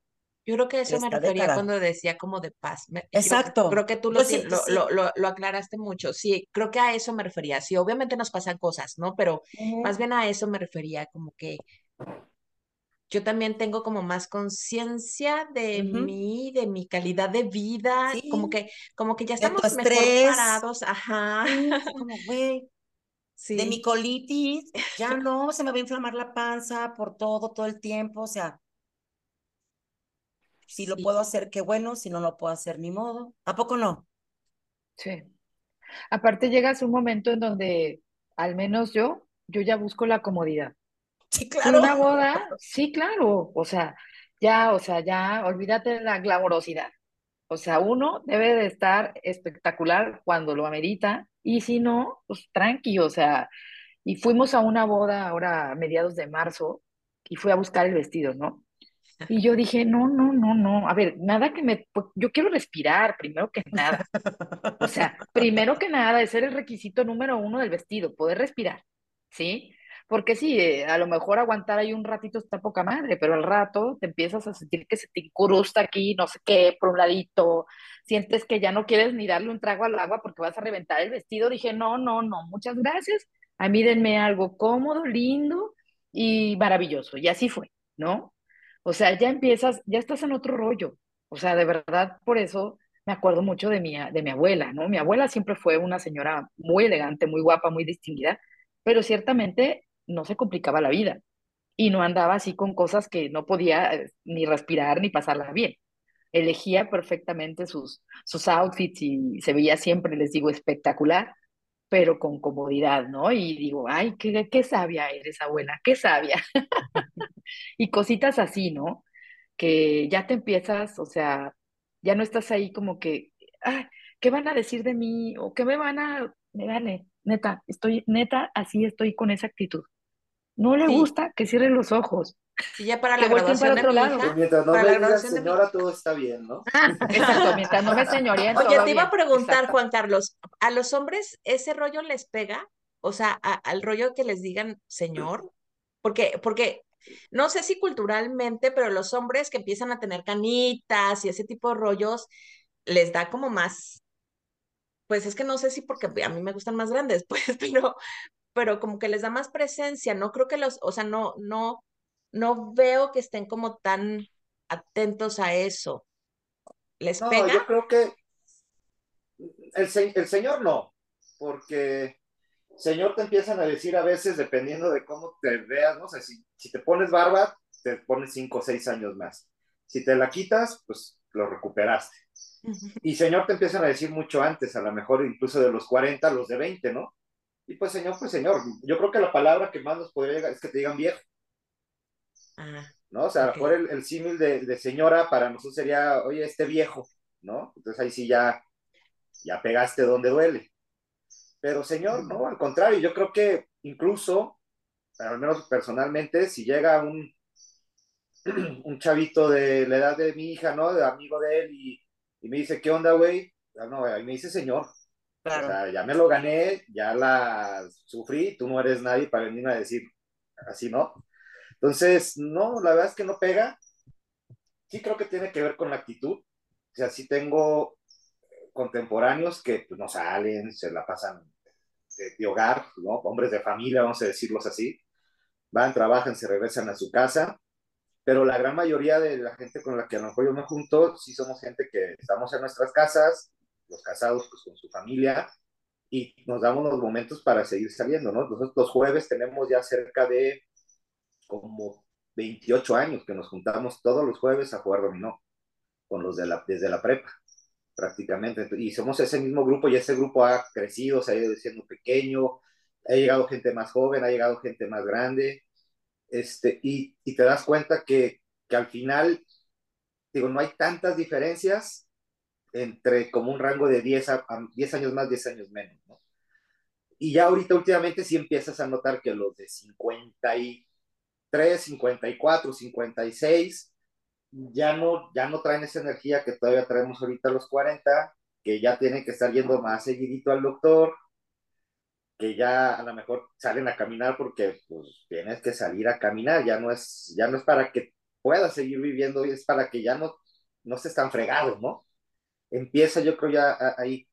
E: Yo creo que eso me refería cuando decía como de paz.
B: Exacto.
E: Creo, que tú lo, lo, lo, lo, aclaraste mucho. Sí, creo que a eso me refería. Sí, obviamente nos pasan cosas, ¿no? Pero más bien a eso me refería, como que yo también tengo como más conciencia de mí, de mi calidad de vida, como que, como que ya estamos mejor parados, ajá.
B: como, güey, de mi colitis, ya no, se me va a inflamar la panza por todo, todo el tiempo, o sea, si lo puedo hacer, qué bueno, si no lo puedo hacer, ni modo. ¿A poco no?
D: Sí. Aparte llegas un momento en donde, al menos yo, yo ya busco la comodidad.
B: Sí, claro.
D: Una boda, sí, claro. O sea, ya, o sea, ya, olvídate de la glamorosidad. O sea, uno debe de estar espectacular cuando lo amerita y si no, pues tranqui, o sea, y fuimos a una boda ahora a mediados de marzo y fui a buscar el vestido, ¿no? Y yo dije, no, no, no, no, a ver, nada que me, pues, yo quiero respirar, primero que nada. O sea, primero que nada, ese era el requisito número uno del vestido, poder respirar, ¿sí? Porque sí, eh, a lo mejor aguantar ahí un ratito está poca madre, pero al rato te empiezas a sentir que se te incrusta aquí, no sé qué, por un ladito, sientes que ya no quieres ni darle un trago al agua porque vas a reventar el vestido. Dije, no, no, no, muchas gracias. A mí denme algo cómodo, lindo y maravilloso. Y así fue, ¿no? O sea, ya empiezas, ya estás en otro rollo. O sea, de verdad, por eso me acuerdo mucho de mi, de mi abuela, ¿no? Mi abuela siempre fue una señora muy elegante, muy guapa, muy distinguida, pero ciertamente no se complicaba la vida y no andaba así con cosas que no podía eh, ni respirar ni pasarla bien. Elegía perfectamente sus, sus outfits y se veía siempre, les digo, espectacular, pero con comodidad, ¿no? Y digo, ay, qué, qué sabia eres, abuela, qué sabia. y cositas así, ¿no? Que ya te empiezas, o sea, ya no estás ahí como que, ay, ¿qué van a decir de mí? ¿O qué me van a, me vale, neta, estoy, neta, así estoy con esa actitud. No le gusta que cierre los ojos.
E: Y ya para la graduación de mi hija.
C: mientras no me digas señora, todo está bien, ¿no?
D: Exacto, mientras no me señorien.
E: Oye, te iba a preguntar, Juan Carlos, ¿a los hombres ese rollo les pega? O sea, al rollo que les digan señor, porque, porque no sé si culturalmente, pero los hombres que empiezan a tener canitas y ese tipo de rollos, les da como más, pues es que no sé si porque a mí me gustan más grandes, pues, pero, pero como que les da más presencia, no creo que los, o sea, no, no, no veo que estén como tan atentos a eso. ¿Les
C: no,
E: pega?
C: Yo creo que el, el señor no, porque señor te empiezan a decir a veces, dependiendo de cómo te veas, no sé, si, si te pones barba, te pones cinco o seis años más. Si te la quitas, pues lo recuperaste. Y señor te empiezan a decir mucho antes, a lo mejor incluso de los 40, los de 20, ¿no? Y pues señor, pues señor, yo creo que la palabra que más nos podría llegar es que te digan viejo. Ah, ¿No? O sea, a lo mejor el, símil de, señora para nosotros sería, oye, este viejo, ¿no? Entonces ahí sí ya, ya pegaste donde duele. Pero señor, no, al contrario, yo creo que incluso, al menos personalmente, si llega un, un chavito de la edad de mi hija, ¿no? De amigo de él y, y me dice, ¿qué onda, güey? No, ahí me dice señor. O sea, ya me lo gané, ya la sufrí, tú no eres nadie para venirme a decir así, ¿no? Entonces, no, la verdad es que no pega. Sí creo que tiene que ver con la actitud. O sea, sí tengo contemporáneos que pues, no salen, se la pasan de, hogar, ¿no? Hombres de familia, vamos a decirlos así. Van, trabajan, se regresan a su casa. Pero la gran mayoría de la gente con la que a lo mejor yo me junto, sí somos gente que estamos en nuestras casas, los casados pues con su familia, y nos damos los momentos para seguir saliendo, ¿no? Nosotros los jueves tenemos ya cerca de como 28 años que nos juntamos todos los jueves a jugar dominó, con los de la, desde la prepa, prácticamente. Y somos ese mismo grupo y ese grupo ha crecido, se ha ido siendo pequeño, ha llegado gente más joven, ha llegado gente más grande, este, y, y te das cuenta que, que al final, digo, no hay tantas diferencias entre como un rango de 10, a, 10 años más, 10 años menos, ¿no? Y ya ahorita últimamente sí empiezas a notar que los de 53, 54, 56 ya no, ya no traen esa energía que todavía traemos ahorita a los 40, que ya tienen que estar yendo más seguidito al doctor, que ya a lo mejor salen a caminar porque pues tienes que salir a caminar, ya no es, ya no es para que puedas seguir viviendo, es para que ya no, no se están fregados, ¿no? Empieza yo creo ya ahí.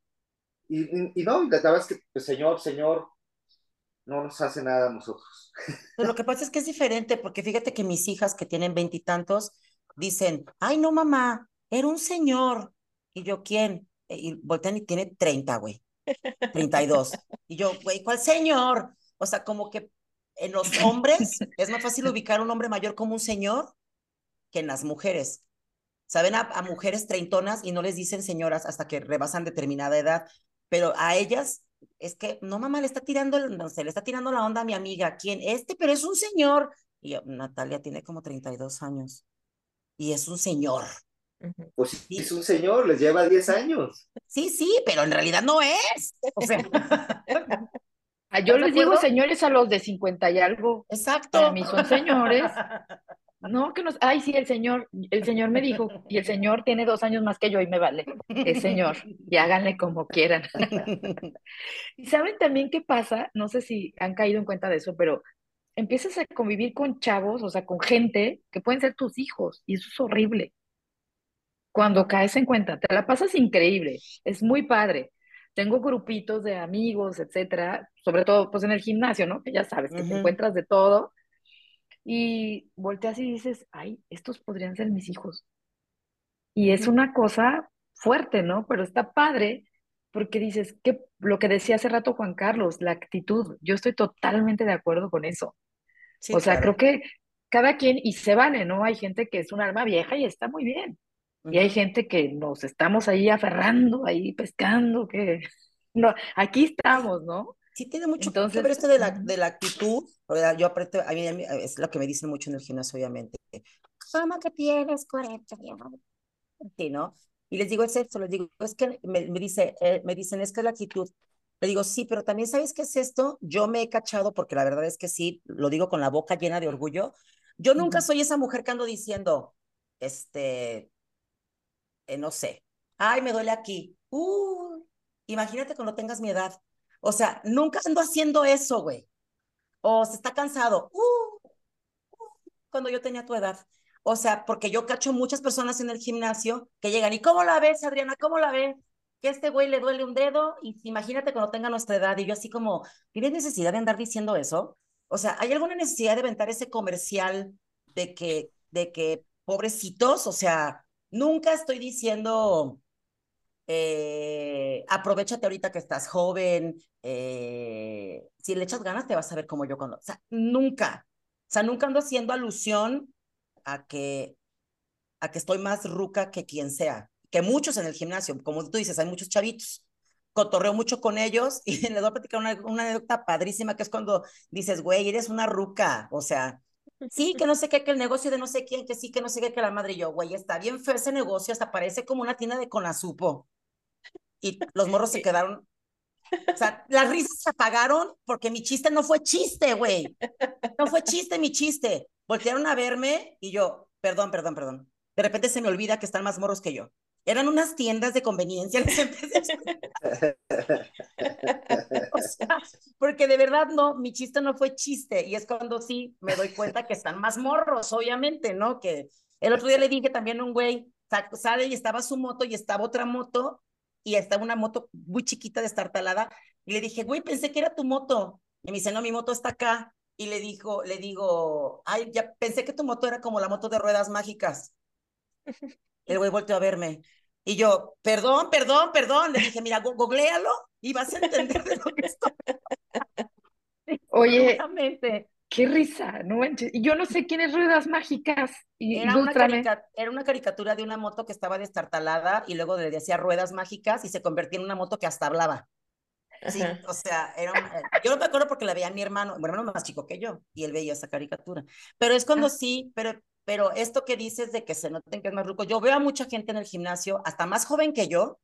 C: Y, y, no, la verdad es que, pues, señor, señor, no nos hace nada a nosotros.
B: Lo que pasa es que es diferente, porque fíjate que mis hijas que tienen veintitantos dicen, ay, no, mamá, era un señor. Y yo, ¿quién? Y voltean y tiene treinta, güey. 32. Y yo, güey, ¿cuál señor? O sea, como que en los hombres es más fácil ubicar un hombre mayor como un señor que en las mujeres. Saben a, mujeres treintonas y no les dicen señoras hasta que rebasan determinada edad, pero a ellas es que, no, mamá, le está tirando, no sé, le está tirando la onda a mi amiga. ¿Quién? Este, pero es un señor. Y yo, Natalia tiene como 32 años y es un señor.
C: Pues sí. es un señor, les lleva 10 años.
B: Sí, sí, pero en realidad no es. O sea,
D: yo les digo señores a los de 50 y algo.
B: Exacto.
D: A mí son señores. No, que nos. Ay, sí, el señor, el señor me dijo, y el señor tiene dos años más que yo y me vale. El señor, y háganle como quieran. y saben también qué pasa, no sé si han caído en cuenta de eso, pero empiezas a convivir con chavos, o sea, con gente que pueden ser tus hijos, y eso es horrible cuando caes en cuenta, te la pasas increíble, es muy padre. Tengo grupitos de amigos, etcétera, sobre todo pues en el gimnasio, ¿no? Que ya sabes que te encuentras de todo y volteas y dices, ay, estos podrían ser mis hijos. Y es una cosa fuerte, ¿no? Pero está padre porque dices, que lo que decía hace rato Juan Carlos, la actitud, yo estoy totalmente de acuerdo con eso. o sea, creo que cada quien, y se vale, ¿no? Hay gente que es un alma vieja y está muy bien. Y hay gente que nos estamos ahí aferrando, ahí pescando, que no, aquí estamos, ¿no?
B: Sí, tiene mucho Entonces, que ver esto de la, de la actitud. Yo aprieto, a mí, es lo que me dicen mucho en el gimnasio, obviamente. ¿Cómo que tienes 40? Sí, ¿no? Y les digo, es esto, les digo, es que me, me, dice, eh, me dicen, es que es la actitud. Le digo, sí, pero también, ¿sabes qué es esto? Yo me he cachado, porque la verdad es que sí, lo digo con la boca llena de orgullo. Yo nunca soy esa mujer que ando diciendo, este, eh, no sé, ay, me duele aquí. Uh, imagínate cuando tengas mi edad. O sea, nunca ando haciendo eso, güey. O se está cansado. Uh, cuando yo tenía tu edad. O sea, porque yo cacho muchas personas en el gimnasio que llegan y ¿cómo la ves, Adriana? ¿Cómo la ves? Que este güey le duele un dedo y imagínate cuando tenga nuestra edad y yo así como, ¿tienes necesidad de andar diciendo eso? O sea, ¿hay alguna necesidad de aventar ese comercial de que, de que pobrecitos, o sea, Nunca estoy diciendo, eh, aprovechate ahorita que estás joven, eh, si le echas ganas te vas a ver como yo cuando, o sea, nunca, o sea, nunca ando haciendo alusión a que, a que estoy más ruca que quien sea, que muchos en el gimnasio, como tú dices, hay muchos chavitos, cotorreo mucho con ellos y les voy a platicar una, una anécdota padrísima que es cuando dices, güey, eres una ruca, o sea, Sí, que no sé qué, que el negocio de no sé quién, que sí, que no sé qué, que la madre y yo, güey, está bien feo ese negocio, hasta parece como una tienda de conazupo. Y los morros se quedaron, o sea, las risas se apagaron porque mi chiste no fue chiste, güey. No fue chiste mi chiste. Voltearon a verme y yo, perdón, perdón, perdón. De repente se me olvida que están más morros que yo. Eran unas tiendas de conveniencia, empecé o sea, porque de verdad no, mi chiste no fue chiste, y es cuando sí me doy cuenta que están más morros, obviamente, ¿no? Que el otro día le dije también a un güey, sale y estaba su moto y estaba otra moto, y estaba una moto muy chiquita destartalada, y le dije, güey, pensé que era tu moto. Y me dice, no, mi moto está acá. Y le dijo, le digo, ay, ya pensé que tu moto era como la moto de ruedas mágicas. El güey volteó a verme. Y yo, perdón, perdón, perdón. Le dije, mira, googlealo y vas a entender de lo que estoy.
D: Oye, Qué risa, no manches. Yo no sé quién es Ruedas Mágicas. Y,
B: era, una era una caricatura de una moto que estaba destartalada y luego le decía ruedas mágicas y se convertía en una moto que hasta hablaba. Sí, o sea, era eh, yo no me acuerdo porque la veía mi hermano, mi hermano más chico que yo, y él veía esa caricatura. Pero es cuando ah. sí, pero, pero esto que dices de que se noten que es más ruco, yo veo a mucha gente en el gimnasio, hasta más joven que yo,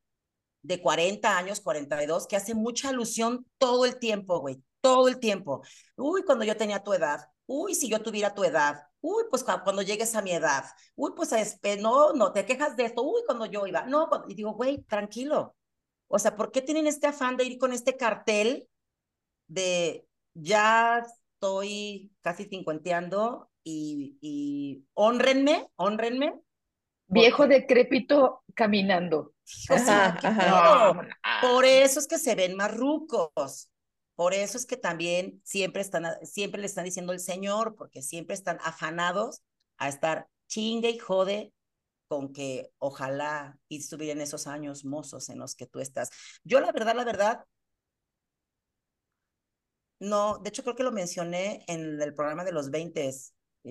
B: de 40 años, 42, que hace mucha alusión todo el tiempo, güey, todo el tiempo. Uy, cuando yo tenía tu edad, uy, si yo tuviera tu edad, uy, pues cuando llegues a mi edad, uy, pues no, no, te quejas de esto, uy, cuando yo iba, no, y digo, güey, tranquilo. O sea, ¿por qué tienen este afán de ir con este cartel de ya estoy casi cincuenteando y, y honrenme, honrenme?
D: Viejo decrépito caminando.
B: Por eso es que se ven más rucos. Por eso es que también siempre, están, siempre le están diciendo el Señor, porque siempre están afanados a estar chingue y jode con que ojalá y estuvieran esos años mozos en los que tú estás. Yo la verdad, la verdad, no, de hecho creo que lo mencioné en el programa de los 20.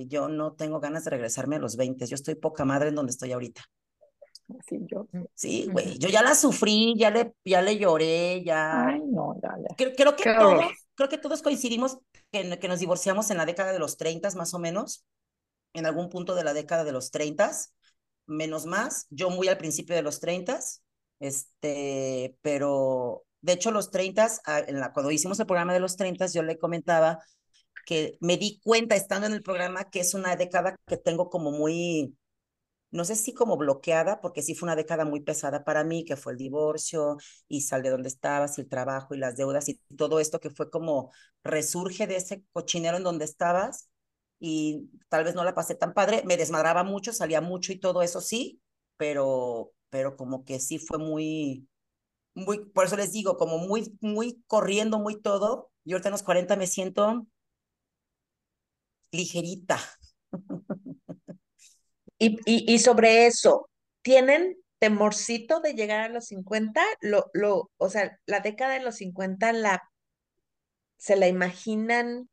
B: Yo no tengo ganas de regresarme a los 20. Yo estoy poca madre en donde estoy ahorita.
D: Sí, yo.
B: Sí, güey, yo ya la sufrí, ya le, ya le lloré, ya.
D: Ay, no, dale.
B: Creo, que todos, creo que todos coincidimos que, que nos divorciamos en la década de los 30 más o menos, en algún punto de la década de los 30 menos más. Yo muy al principio de los 30 este, pero de hecho los 30 ah, cuando hicimos el programa de los 30 yo le comentaba que me di cuenta estando en el programa que es una década que tengo como muy no sé si como bloqueada, porque sí fue una década muy pesada para mí, que fue el divorcio y sal de donde estabas y el trabajo y las deudas y todo esto que fue como resurge de ese cochinero en donde estabas y tal vez no la pasé tan padre, me desmadraba mucho, salía mucho y todo eso sí, pero, pero como que sí fue muy, muy, por eso les digo, como muy, muy corriendo, muy todo. Yo ahorita en los 40 me siento ligerita.
E: Y, y, sobre eso, ¿tienen temorcito de llegar a los 50? Lo, lo, o sea, la década de los 50 la, se la imaginan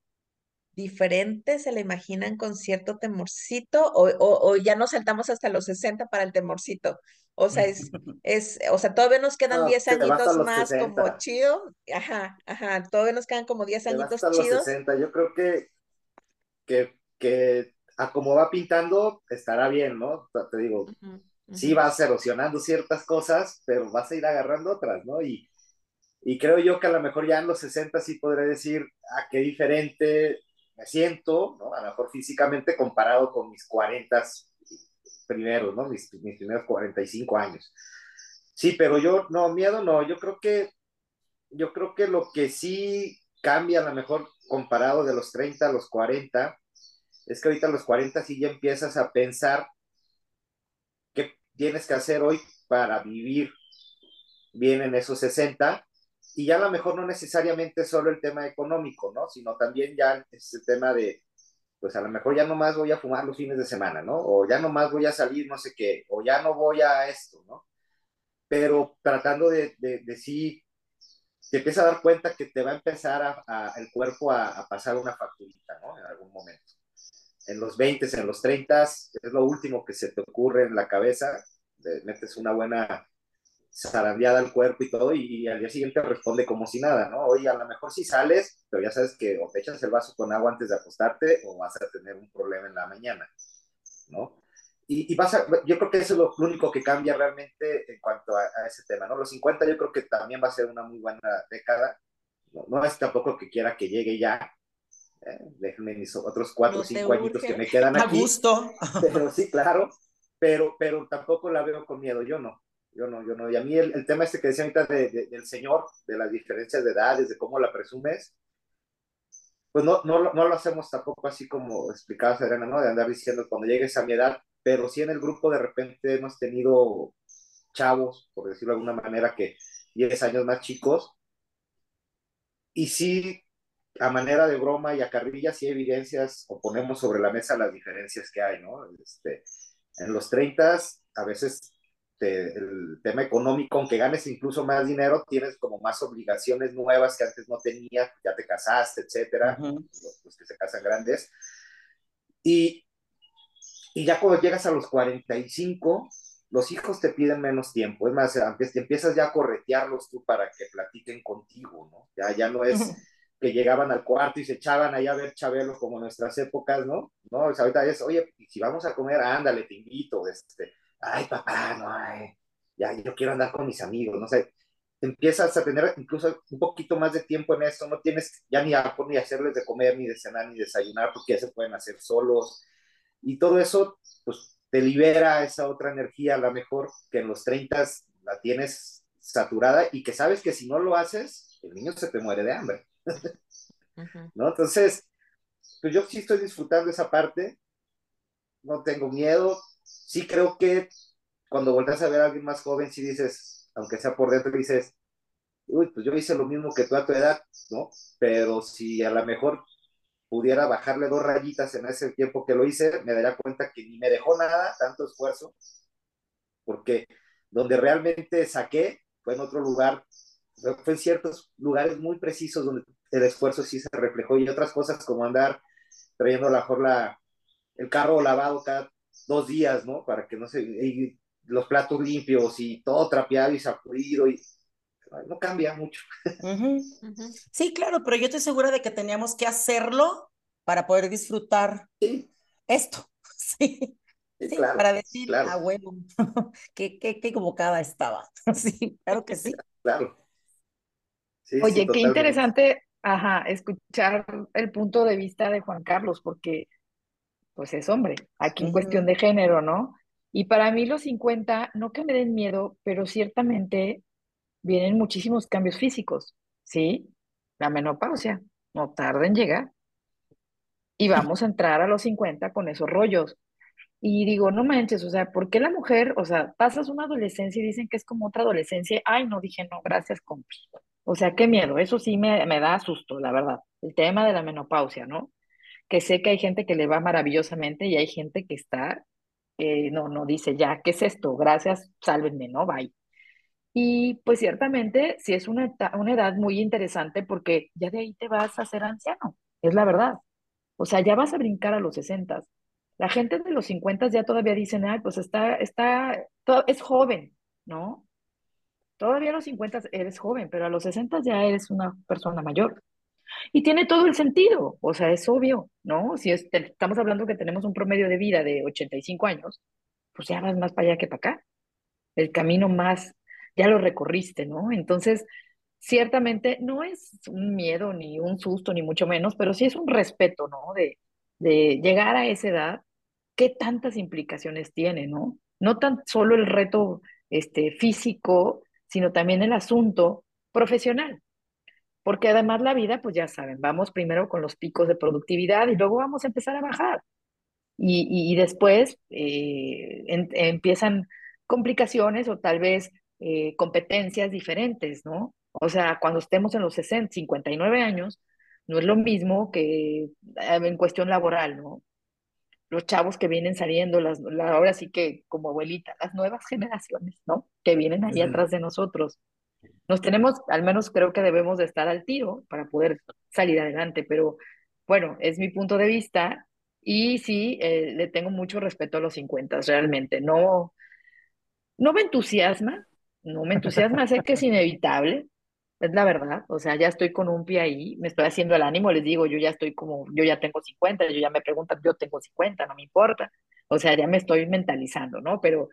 E: diferente, se la imaginan con cierto temorcito o, o, ya nos saltamos hasta los 60 para el temorcito. O sea, es, es, o sea, todavía nos quedan 10 añitos más como chido. Ajá, ajá, todavía nos quedan como 10 añitos chidos.
C: Yo creo que, que, que a como va pintando, estará bien, ¿no? Te digo, sí vas erosionando ciertas cosas, pero vas a ir agarrando otras, ¿no? Y, y creo yo que a lo mejor ya en los 60 sí podré decir, ah, qué diferente me siento, ¿no? A lo mejor físicamente comparado con mis 40 primeros, ¿no? Mis, mis primeros 45 años. Sí, pero yo, no, miedo no, yo creo que, yo creo que lo que sí cambia a lo mejor comparado de los 30 a los 40, es que ahorita a los 40 sí ya empiezas a pensar qué tienes que hacer hoy para vivir bien en esos 60 y ya a lo mejor no necesariamente solo el tema económico, ¿no? Sino también ya ese tema de, pues a lo mejor ya no más voy a fumar los fines de semana, ¿no? O ya no más voy a salir no sé qué, o ya no voy a esto, ¿no? Pero tratando de, de, sí, te empieza a dar cuenta que te va a empezar el cuerpo a, pasar una facturita, ¿no? En algún momento en los 20, en los 30, es lo último que se te ocurre en la cabeza, metes una buena zarandeada al cuerpo y todo, y, al día siguiente responde como si nada, ¿no? Oye, a lo mejor si sales, pero ya sabes que o te echas el vaso con agua antes de acostarte o vas a tener un problema en la mañana, ¿no? Y, vas a, yo creo que eso es lo, único que cambia realmente en cuanto a, ese tema, ¿no? Los 50 yo creo que también va a ser una muy buena década, no, no es tampoco que quiera que llegue ya, ¿eh? déjenme mis otros cuatro o cinco añitos que me quedan aquí.
B: A gusto.
C: Pero sí, claro, pero, pero tampoco la veo con miedo, yo no, yo no, yo no. Y a mí el, tema este que decía ahorita de, del Señor, de las diferencias de edades, de cómo la presumes, pues no, no, no lo hacemos tampoco así como explicaba Serena, ¿no? De andar diciendo cuando llegues a mi edad, pero sí en el grupo de repente hemos tenido chavos, por decirlo de alguna manera, que 10 años más chicos, y sí a manera de broma y a carrilla sí evidencias o ponemos sobre la mesa las diferencias que hay, ¿no? Este, en los 30 a veces el tema económico, aunque ganes incluso más dinero, tienes como más obligaciones nuevas que antes no tenías, ya te casaste, etcétera, los, que se casan grandes. Y, y ya cuando llegas a los 45, los hijos te piden menos tiempo. Es más, empiezas ya a corretearlos tú para que platiquen contigo, ¿no? Ya, ya no es que llegaban al cuarto y se echaban allá a ver Chabelo como en nuestras épocas, ¿no? No, ahorita es, oye, si vamos a comer, ándale, te invito, este, ay, papá, no, ay, ya, yo quiero andar con mis amigos, no sé. Empiezas a tener incluso un poquito más de tiempo en eso, no tienes ya ni a, ni hacerles de comer, ni de cenar, ni desayunar, porque ya se pueden hacer solos. Y todo eso, pues, te libera esa otra energía, a lo mejor que en los 30 la tienes saturada y que sabes que si no lo haces, el niño se te muere de hambre. ¿No? Entonces, pues yo sí estoy disfrutando esa parte, no tengo miedo, sí creo que cuando volteas a ver a alguien más joven, sí dices, aunque sea por dentro, dices, uy, pues yo hice lo mismo que tú a tu edad, ¿no? Pero si a lo mejor pudiera bajarle dos rayitas en ese tiempo que lo hice, me daría cuenta que ni me dejó nada, tanto esfuerzo, porque donde realmente saqué fue en otro lugar, fue en ciertos lugares muy precisos donde el esfuerzo sí se reflejó y otras cosas como andar trayendo a la mejor la, el carro lavado cada dos días, ¿no? Para que no se, y los platos limpios y todo trapeado y sacudido y no cambia mucho.
B: Sí, claro, pero yo estoy segura de que teníamos que hacerlo para poder disfrutar esto. Sí. Sí, para decir, ah, bueno, qué, qué, qué equivocada estaba. Sí, claro que sí.
C: Claro.
D: Oye, qué interesante Ajá, escuchar el punto de vista de Juan Carlos, porque pues es hombre, aquí en cuestión de género, ¿no? Y para mí los 50, no que me den miedo, pero ciertamente vienen muchísimos cambios físicos, ¿sí? La menopausia, no tarda en llegar. Y vamos a entrar a los 50 con esos rollos. Y digo, no manches, o sea, ¿por qué la mujer, o sea, pasas una adolescencia y dicen que es como otra adolescencia? Ay, no, dije, no, gracias, compi. O sea, qué miedo, eso sí me, me da susto, la verdad. El tema de la menopausia, ¿no? Que sé que hay gente que le va maravillosamente y hay gente que está, eh, no, no dice, ya, ¿qué es esto? Gracias, sálvenme, ¿no? Bye. Y pues ciertamente sí es una, una edad muy interesante porque ya de ahí te vas a ser anciano, es la verdad. O sea, ya vas a brincar a los 60. La gente de los 50 ya todavía dicen, ay, pues está, está, es joven, ¿no? Todavía a los 50 eres joven, pero a los 60 ya eres una persona mayor. Y tiene todo el sentido, o sea, es obvio, ¿no? Si estamos hablando que tenemos un promedio de vida de 85 años, pues ya vas más para allá que para acá. El camino más, ya lo recorriste, ¿no? Entonces, ciertamente no es un miedo ni un susto, ni mucho menos, pero sí es un respeto, ¿no? De, de llegar a esa edad, qué tantas implicaciones tiene, ¿no? No tan solo el reto este, físico, sino también el asunto profesional. Porque además la vida, pues ya saben, vamos primero con los picos de productividad y luego vamos a empezar a bajar. Y, después eh, empiezan complicaciones o tal vez eh, competencias diferentes, ¿no? O sea, cuando estemos en los 60, 59 años, no es lo mismo que eh, en cuestión laboral, ¿no? los chavos que vienen saliendo, las, ahora sí que como abuelita, las nuevas generaciones, ¿no? Que vienen ahí atrás de nosotros. Nos tenemos, al menos creo que debemos de estar al tiro para poder salir adelante, pero bueno, es mi punto de vista y sí, eh, le tengo mucho respeto a los 50, realmente. No, no me entusiasma, no me entusiasma, sé que es inevitable, es la verdad, o sea, ya estoy con un pie ahí, me estoy haciendo el ánimo, les digo, yo ya estoy como, yo ya tengo 50, yo ya me preguntan, yo tengo 50, no me importa, o sea, ya me estoy mentalizando, ¿no? Pero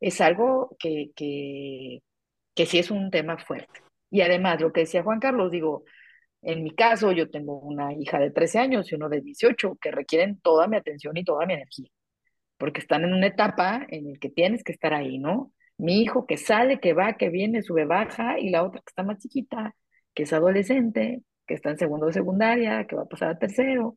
D: es algo que, que, que sí es un tema fuerte. Y además, lo que decía Juan Carlos, digo, en mi caso, yo tengo una hija de 13 años y uno de 18 que requieren toda mi atención y toda mi energía, porque están en una etapa en la que tienes que estar ahí, ¿no? Mi hijo que sale, que va, que viene, sube, baja, y la otra que está más chiquita, que es adolescente, que está en segundo de secundaria, que va a pasar a tercero.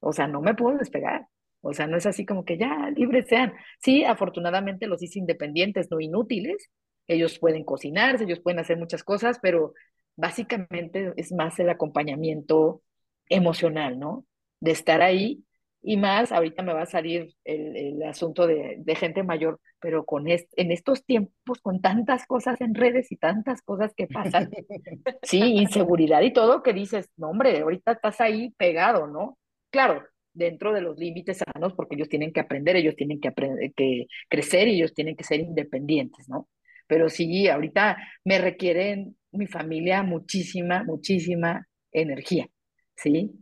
D: O sea, no me puedo despegar. O sea, no es así como que ya libres sean. Sí, afortunadamente los hice independientes, no inútiles. Ellos pueden cocinarse, ellos pueden hacer muchas cosas, pero básicamente es más el acompañamiento emocional, ¿no? De estar ahí Y más, ahorita me va a salir el, el asunto de, de, gente mayor, pero con en estos tiempos, con tantas cosas en redes y tantas cosas que pasan, sí, inseguridad y todo, que dices, no, hombre, ahorita estás ahí pegado, ¿no? Claro, dentro de los límites sanos, porque ellos tienen que aprender, ellos tienen que, aprender, que crecer y ellos tienen que ser independientes, ¿no? Pero sí, ahorita me requieren mi familia muchísima, muchísima energía, ¿sí?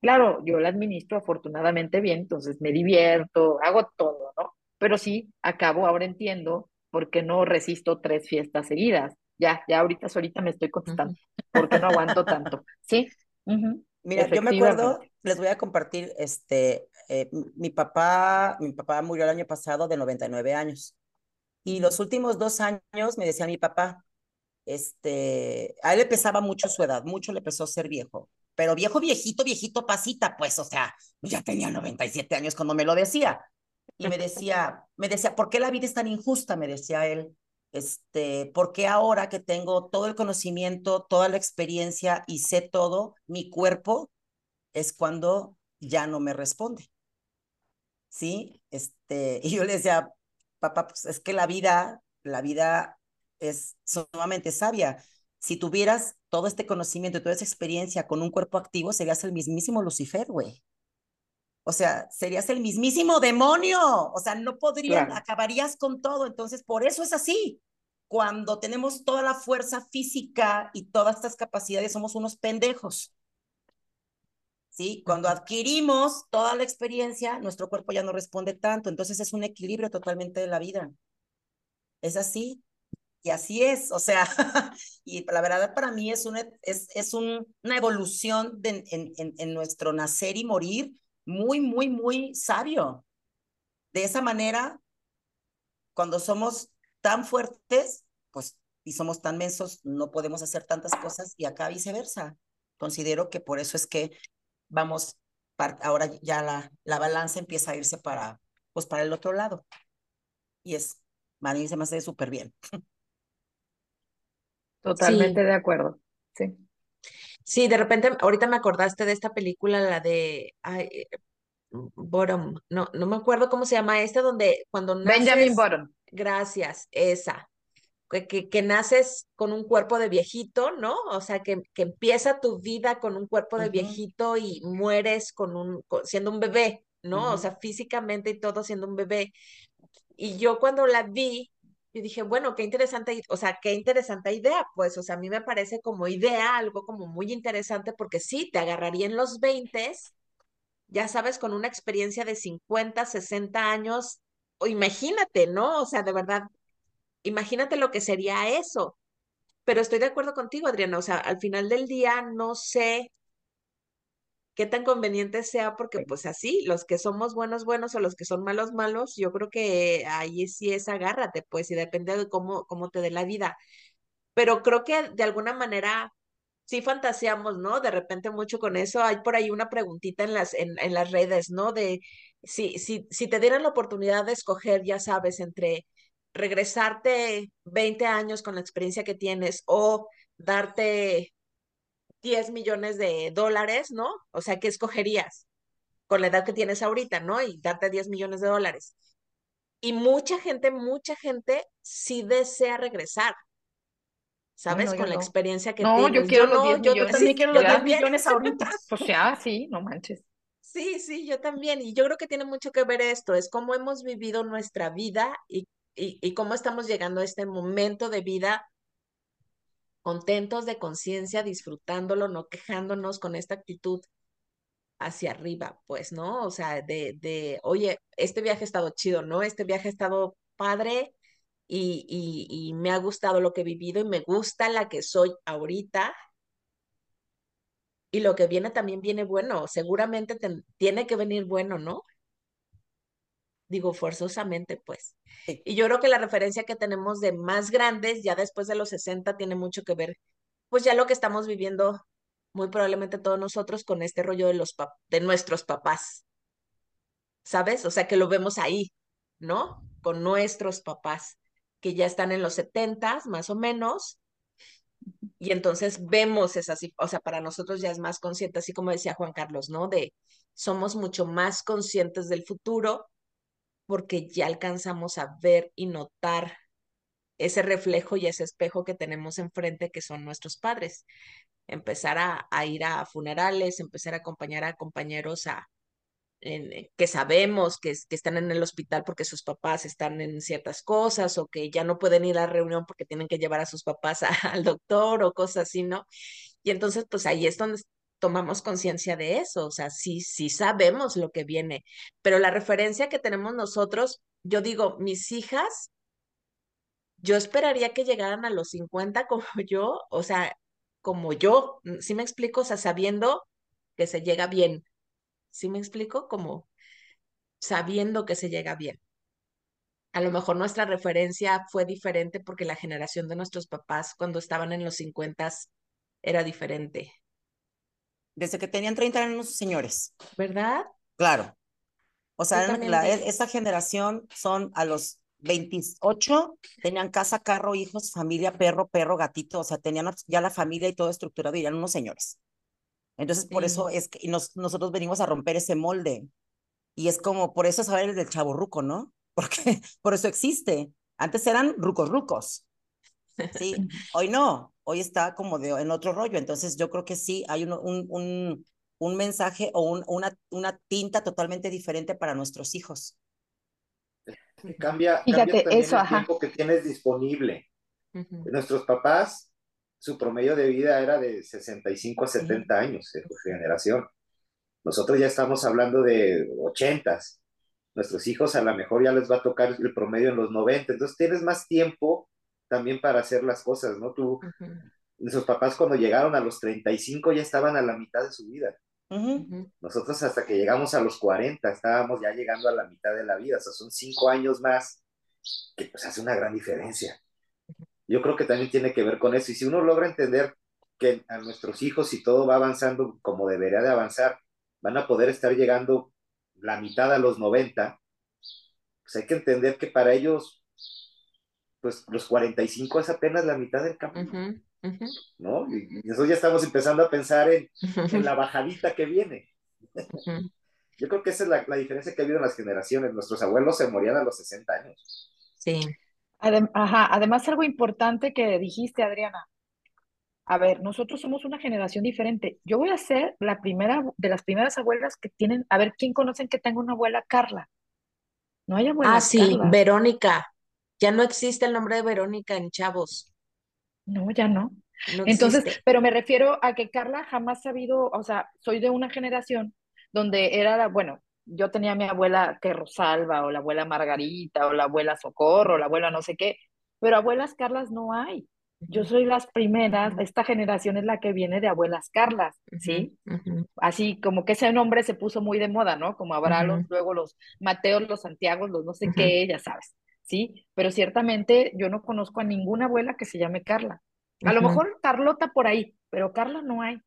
D: Claro, yo la administro afortunadamente bien, entonces me divierto, hago todo, ¿no? Pero sí, acabo, ahora entiendo por qué no resisto tres fiestas seguidas. Ya, ya ahorita solita me estoy contestando, porque no aguanto tanto, ¿sí?
B: Mira, yo me acuerdo, les voy a compartir, este, eh, mi papá, mi papá murió el año pasado de 99 años. Y los últimos dos años me decía mi papá, este, a él le pesaba mucho su edad, mucho le pesó ser viejo, pero viejo, viejito, viejito, pasita, pues, o sea, ya tenía 97 años cuando me lo decía. Y me decía, me decía, ¿por qué la vida es tan injusta? Me decía él, este, ¿por qué ahora que tengo todo el conocimiento, toda la experiencia y sé todo, mi cuerpo es cuando ya no me responde? ¿Sí? Este, y yo le decía, papá, pues es que la vida, la vida es sumamente sabia. Si tuvieras todo este conocimiento y toda esa experiencia con un cuerpo activo, serías el mismísimo Lucifer, güey. O sea, serías el mismísimo demonio. O sea, no podrías, acabarías con todo. Entonces, por eso es así. Cuando tenemos toda la fuerza física y todas estas capacidades, somos unos pendejos. ¿Sí? Cuando adquirimos toda la experiencia, nuestro cuerpo ya no responde tanto. Entonces, es un equilibrio totalmente de la vida. Es así. Y así es, o sea, y la verdad para mí es una, es, es un, una evolución de, en, en, en, nuestro nacer y morir muy, muy, muy sabio. De esa manera, cuando somos tan fuertes, pues, y somos tan mensos, no podemos hacer tantas cosas y acá viceversa. Considero que por eso es que vamos, ahora ya la, la balanza empieza a irse para, pues, para el otro lado. Y es, a se me hace súper bien.
D: Totalmente de acuerdo, sí.
E: Sí, de repente, ahorita me acordaste de esta película, la de ay, Bottom, no, no me acuerdo cómo se llama esta, donde cuando
D: naces... Benjamin Bottom.
E: Gracias, esa. Que, que, naces con un cuerpo de viejito, ¿no? O sea, que, que empieza tu vida con un cuerpo de viejito y mueres con un, siendo un bebé, ¿no? O sea, físicamente y todo siendo un bebé. Y yo cuando la vi, y dije, bueno, qué interesante, o sea, qué interesante idea, pues, o sea, a mí me parece como idea algo como muy interesante porque sí, te agarraría en los 20, ya sabes, con una experiencia de 50, 60 años, o imagínate, ¿no? O sea, de verdad, imagínate lo que sería eso. Pero estoy de acuerdo contigo, Adriana, o sea, al final del día no sé qué tan conveniente sea, porque pues así, los que somos buenos, buenos o los que son malos, malos, yo creo que ahí sí es agárrate, pues, y depende de cómo, cómo te dé la vida. Pero creo que de alguna manera sí fantaseamos, ¿no? De repente mucho con eso. Hay por ahí una preguntita en las, en, en las redes, ¿no? De si, si, si te dieran la oportunidad de escoger, ya sabes, entre regresarte 20 años con la experiencia que tienes o darte 10 millones de dólares, ¿no? O sea, ¿qué escogerías con la edad que tienes ahorita, ¿no? Y darte 10 millones de dólares. Y mucha gente, mucha gente sí desea regresar. ¿Sabes? con la experiencia que
D: no,
E: Yo,
D: quiero no, yo, yo también quiero los 10 millones ahorita. O sea, sí, no manches.
E: Sí, sí, yo también. Y yo creo que tiene mucho que ver esto, es cómo hemos vivido nuestra vida y, y, y cómo estamos llegando a este momento de vida contentos de conciencia, disfrutándolo, no quejándonos con esta actitud hacia arriba, pues, ¿no? O sea, de, de, oye, este viaje ha estado chido, ¿no? Este viaje ha estado padre y, y, me ha gustado lo que he vivido y me gusta la que soy ahorita. Y lo que viene también viene bueno, seguramente tiene que venir bueno, ¿no? Digo forzosamente, pues. Y yo creo que la referencia que tenemos de más grandes, ya después de los 60, tiene mucho que ver, pues ya lo que estamos viviendo muy probablemente todos nosotros con este rollo de los de nuestros papás. ¿Sabes? O sea, que lo vemos ahí, ¿no? Con nuestros papás, que ya están en los 70 más o menos, Y entonces vemos esas, o sea, para nosotros ya es más consciente, así como decía Juan Carlos, ¿no? De somos mucho más conscientes del futuro porque ya alcanzamos a ver y notar ese reflejo y ese espejo que tenemos enfrente que son nuestros padres. Empezar a, ir a funerales, empezar a acompañar a compañeros a, eh, que sabemos que, que, están en el hospital porque sus papás están en ciertas cosas o que ya no pueden ir a la reunión porque tienen que llevar a sus papás al doctor o cosas así, ¿no? Y entonces, pues ahí es donde tomamos conciencia de eso, o sea, sí, sí sabemos lo que viene, pero la referencia que tenemos nosotros, yo digo, mis hijas, yo esperaría que llegaran a los 50 como yo, o sea, como yo, ¿sí me explico? O sea, sabiendo que se llega bien, ¿Sí me explico? Como sabiendo que se llega bien. A lo mejor nuestra referencia fue diferente porque la generación de nuestros papás cuando estaban en los 50 era diferente.
B: Desde que tenían 30 años, señores.
E: ¿Verdad?
B: Claro. O sea, la, esa generación son a los 28, tenían casa, carro, hijos, familia, perro, perro, gatito, o sea, tenían ya la familia y todo estructurado y eran unos señores. Entonces, por eso es que nosotros venimos a romper ese molde. Y es como, por eso saber el del chavo ruco, ¿no? Porque por eso existe. Antes eran rucos rucos. Sí, hoy no, hoy está como de, en otro rollo. Entonces, yo creo que sí hay un, un, un, un mensaje o un, una, una tinta totalmente diferente para nuestros hijos.
C: Cambia, cambia también el tiempo que tienes disponible. Nuestros papás su promedio de vida era de 65 a 70 años de su generación. Nosotros ya estamos hablando de 80. Nuestros hijos a lo mejor ya les va a tocar el promedio en los 90. Entonces tienes más tiempo también para hacer las cosas, ¿no? Tú, nuestros papás cuando llegaron a los 35 ya estaban a la mitad de su vida. Nosotros hasta que llegamos a los 40 estábamos ya llegando a la mitad de la vida. O sea, son cinco años más que pues hace una gran diferencia. Yo creo que también tiene que ver con eso. Y si uno logra entender que a nuestros hijos, si todo va avanzando como debería de avanzar, van a poder estar llegando la mitad a los 90, pues hay que entender que para ellos, pues los 45 es apenas la mitad del camino. ¿No? Y, nosotros ya estamos empezando a pensar en, la bajadita que viene. Yo creo que esa es la, la, diferencia que ha habido en las generaciones. Nuestros abuelos se morían a los 60 años.
E: Sí
D: ajá, además algo importante que dijiste, Adriana. A ver, nosotros somos una generación diferente. Yo voy a ser la primera de las primeras abuelas que tienen, a ver, ¿quién conocen que tenga una abuela Carla? No hay abuela
E: Ah, sí, Verónica. Ya no existe el nombre de Verónica en Chavos.
D: No, ya no. no Entonces, pero me refiero a que Carla jamás ha habido, o sea, soy de una generación donde era, bueno, yo tenía a mi abuela que Rosalba, o la abuela Margarita, o la abuela Socorro, o la abuela no sé qué, pero abuelas Carlas no hay. Yo soy las primeras, esta generación es la que viene de abuelas Carlas, ¿sí? Así como que ese nombre se puso muy de moda, ¿no? Como habrá los, luego los Mateos, los Santiagos, los no sé qué, ya sabes, ¿sí? Pero ciertamente yo no conozco a ninguna abuela que se llame Carla. A lo mejor Carlota por ahí, pero Carla no hay.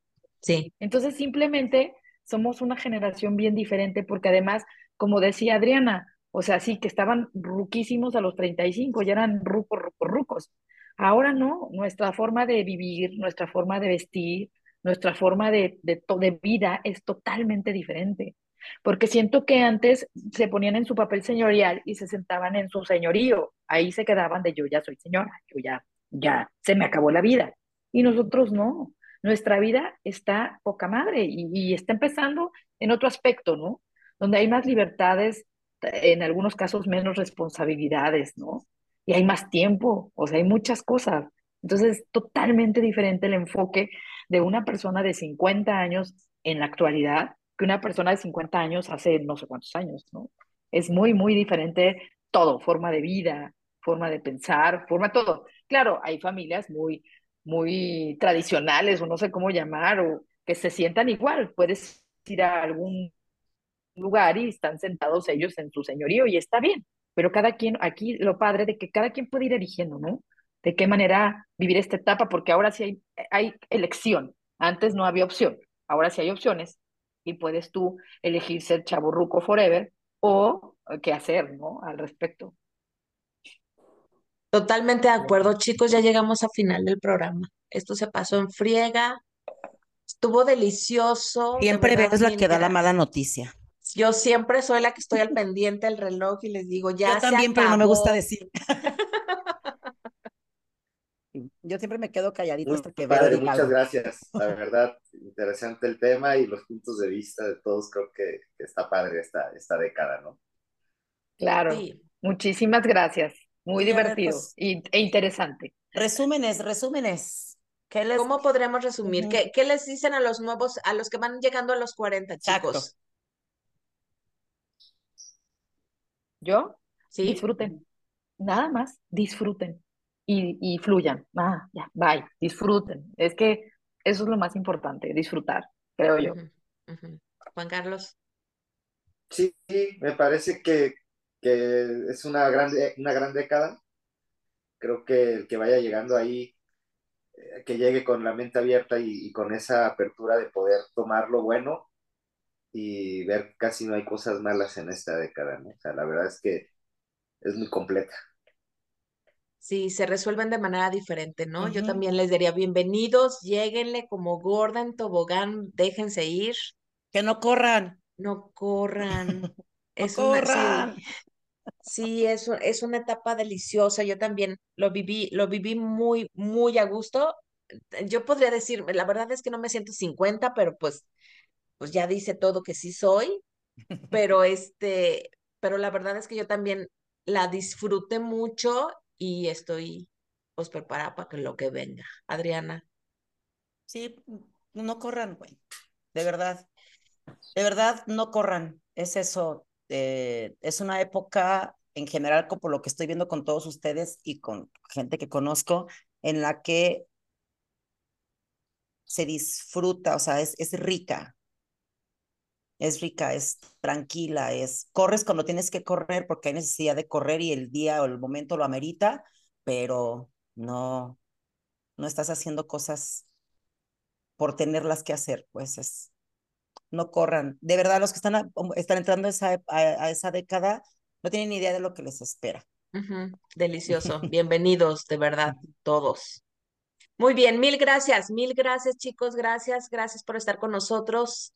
E: Sí.
D: Entonces simplemente somos una generación bien diferente porque además, como decía Adriana, o sea, sí que estaban ruquísimos a los 35, ya eran rucos, rucos, rucos. Ahora no, nuestra forma de vivir, nuestra forma de vestir, nuestra forma de, de, de vida es totalmente diferente. Porque siento que antes se ponían en su papel señorial y se sentaban en su señorío. Ahí se quedaban de yo ya soy señora, yo ya, ya se me acabó la vida. Y nosotros no nuestra vida está poca madre y, está empezando en otro aspecto, ¿no? Donde hay más libertades, en algunos casos menos responsabilidades, ¿no? Y hay más tiempo, o sea, hay muchas cosas. Entonces, es totalmente diferente el enfoque de una persona de 50 años en la actualidad que una persona de 50 años hace no sé cuántos años, ¿no? Es muy, muy diferente todo, forma de vida, forma de pensar, forma todo. Claro, hay familias muy, muy tradicionales o no sé cómo llamar, o que se sientan igual. Puedes ir a algún lugar y están sentados ellos en su señorío y está bien, pero cada quien, aquí lo padre de que cada quien puede ir eligiendo, ¿no? De qué manera vivir esta etapa, porque ahora sí hay, hay elección. Antes no había opción, ahora sí hay opciones y puedes tú elegir ser chaburruco forever o qué hacer, ¿no? Al respecto.
E: Totalmente de acuerdo, chicos, ya llegamos a final del programa. Esto se pasó en friega. Estuvo delicioso. de
B: Siempre
E: verdad,
B: ves la que da la mala noticia.
E: Yo siempre soy la que estoy al pendiente del reloj y les digo, ya
B: Yo
E: se
B: también, pero no me gusta decir. Yo siempre me quedo calladita
C: Muy
B: hasta que
C: padre, muchas
B: algo.
C: gracias. La verdad, interesante el tema y los puntos de vista de todos. Creo que, que está padre esta, esta década, ¿no?
D: Claro.
E: Sí.
D: Muchísimas gracias. Muy
B: Y a ver,
D: divertido
B: pues-
D: y- e interesante.
B: Resúmenes, resúmenes. ¿Qué les...
E: ¿Cómo podremos resumir? ¿Qué, qué les dicen a los nuevos, a los que van llegando a los 40,
B: Exacto.
E: chicos?
D: ¿Yo?
E: ¿Sí?
D: Disfruten. Nada más, disfruten y, y fluyan. Ah, ya, bye, disfruten. Es que eso es lo más importante, disfrutar, creo yo.
E: Juan Carlos.
C: Sí, sí, me parece que, que es una gran, una gran década. Creo que el que vaya llegando ahí, eh, que llegue con la mente abierta y, y con esa apertura de poder tomar lo bueno y ver que casi no hay cosas malas en esta década, ¿no? O sea, la verdad es que es muy completa.
E: Sí, se resuelven de manera diferente, ¿no? Yo también les diría bienvenidos, lléguenle como gorda en tobogán, déjense ir,
B: Que no corran,
E: no corran.
B: no
E: Es una,
B: corran.
E: sí, sí, es, es una etapa deliciosa. Yo también lo viví, lo viví muy, muy a gusto. Yo podría decir, la verdad es que no me siento 50, pero pues, pues ya dice todo que sí soy. Pero este, pero la verdad es que yo también la disfruté mucho y estoy pues preparada para que lo que venga. Adriana.
B: Sí, no corran, güey. De verdad. De verdad, no corran. Es eso. eh, es una época en general, como por lo que estoy viendo con todos ustedes y con gente que conozco, en la que se disfruta, o sea, es, es rica. Es rica, es tranquila, es corres cuando tienes que correr porque hay necesidad de correr y el día o el momento lo amerita, pero no, no estás haciendo cosas por tenerlas que hacer, pues es, no corran. De verdad, los que están, a- están entrando a esa, a, a esa década no tienen ni idea de lo que les espera.
E: Delicioso. Bienvenidos, de verdad, todos. Muy bien, mil gracias, mil gracias, chicos, gracias, gracias por estar con nosotros.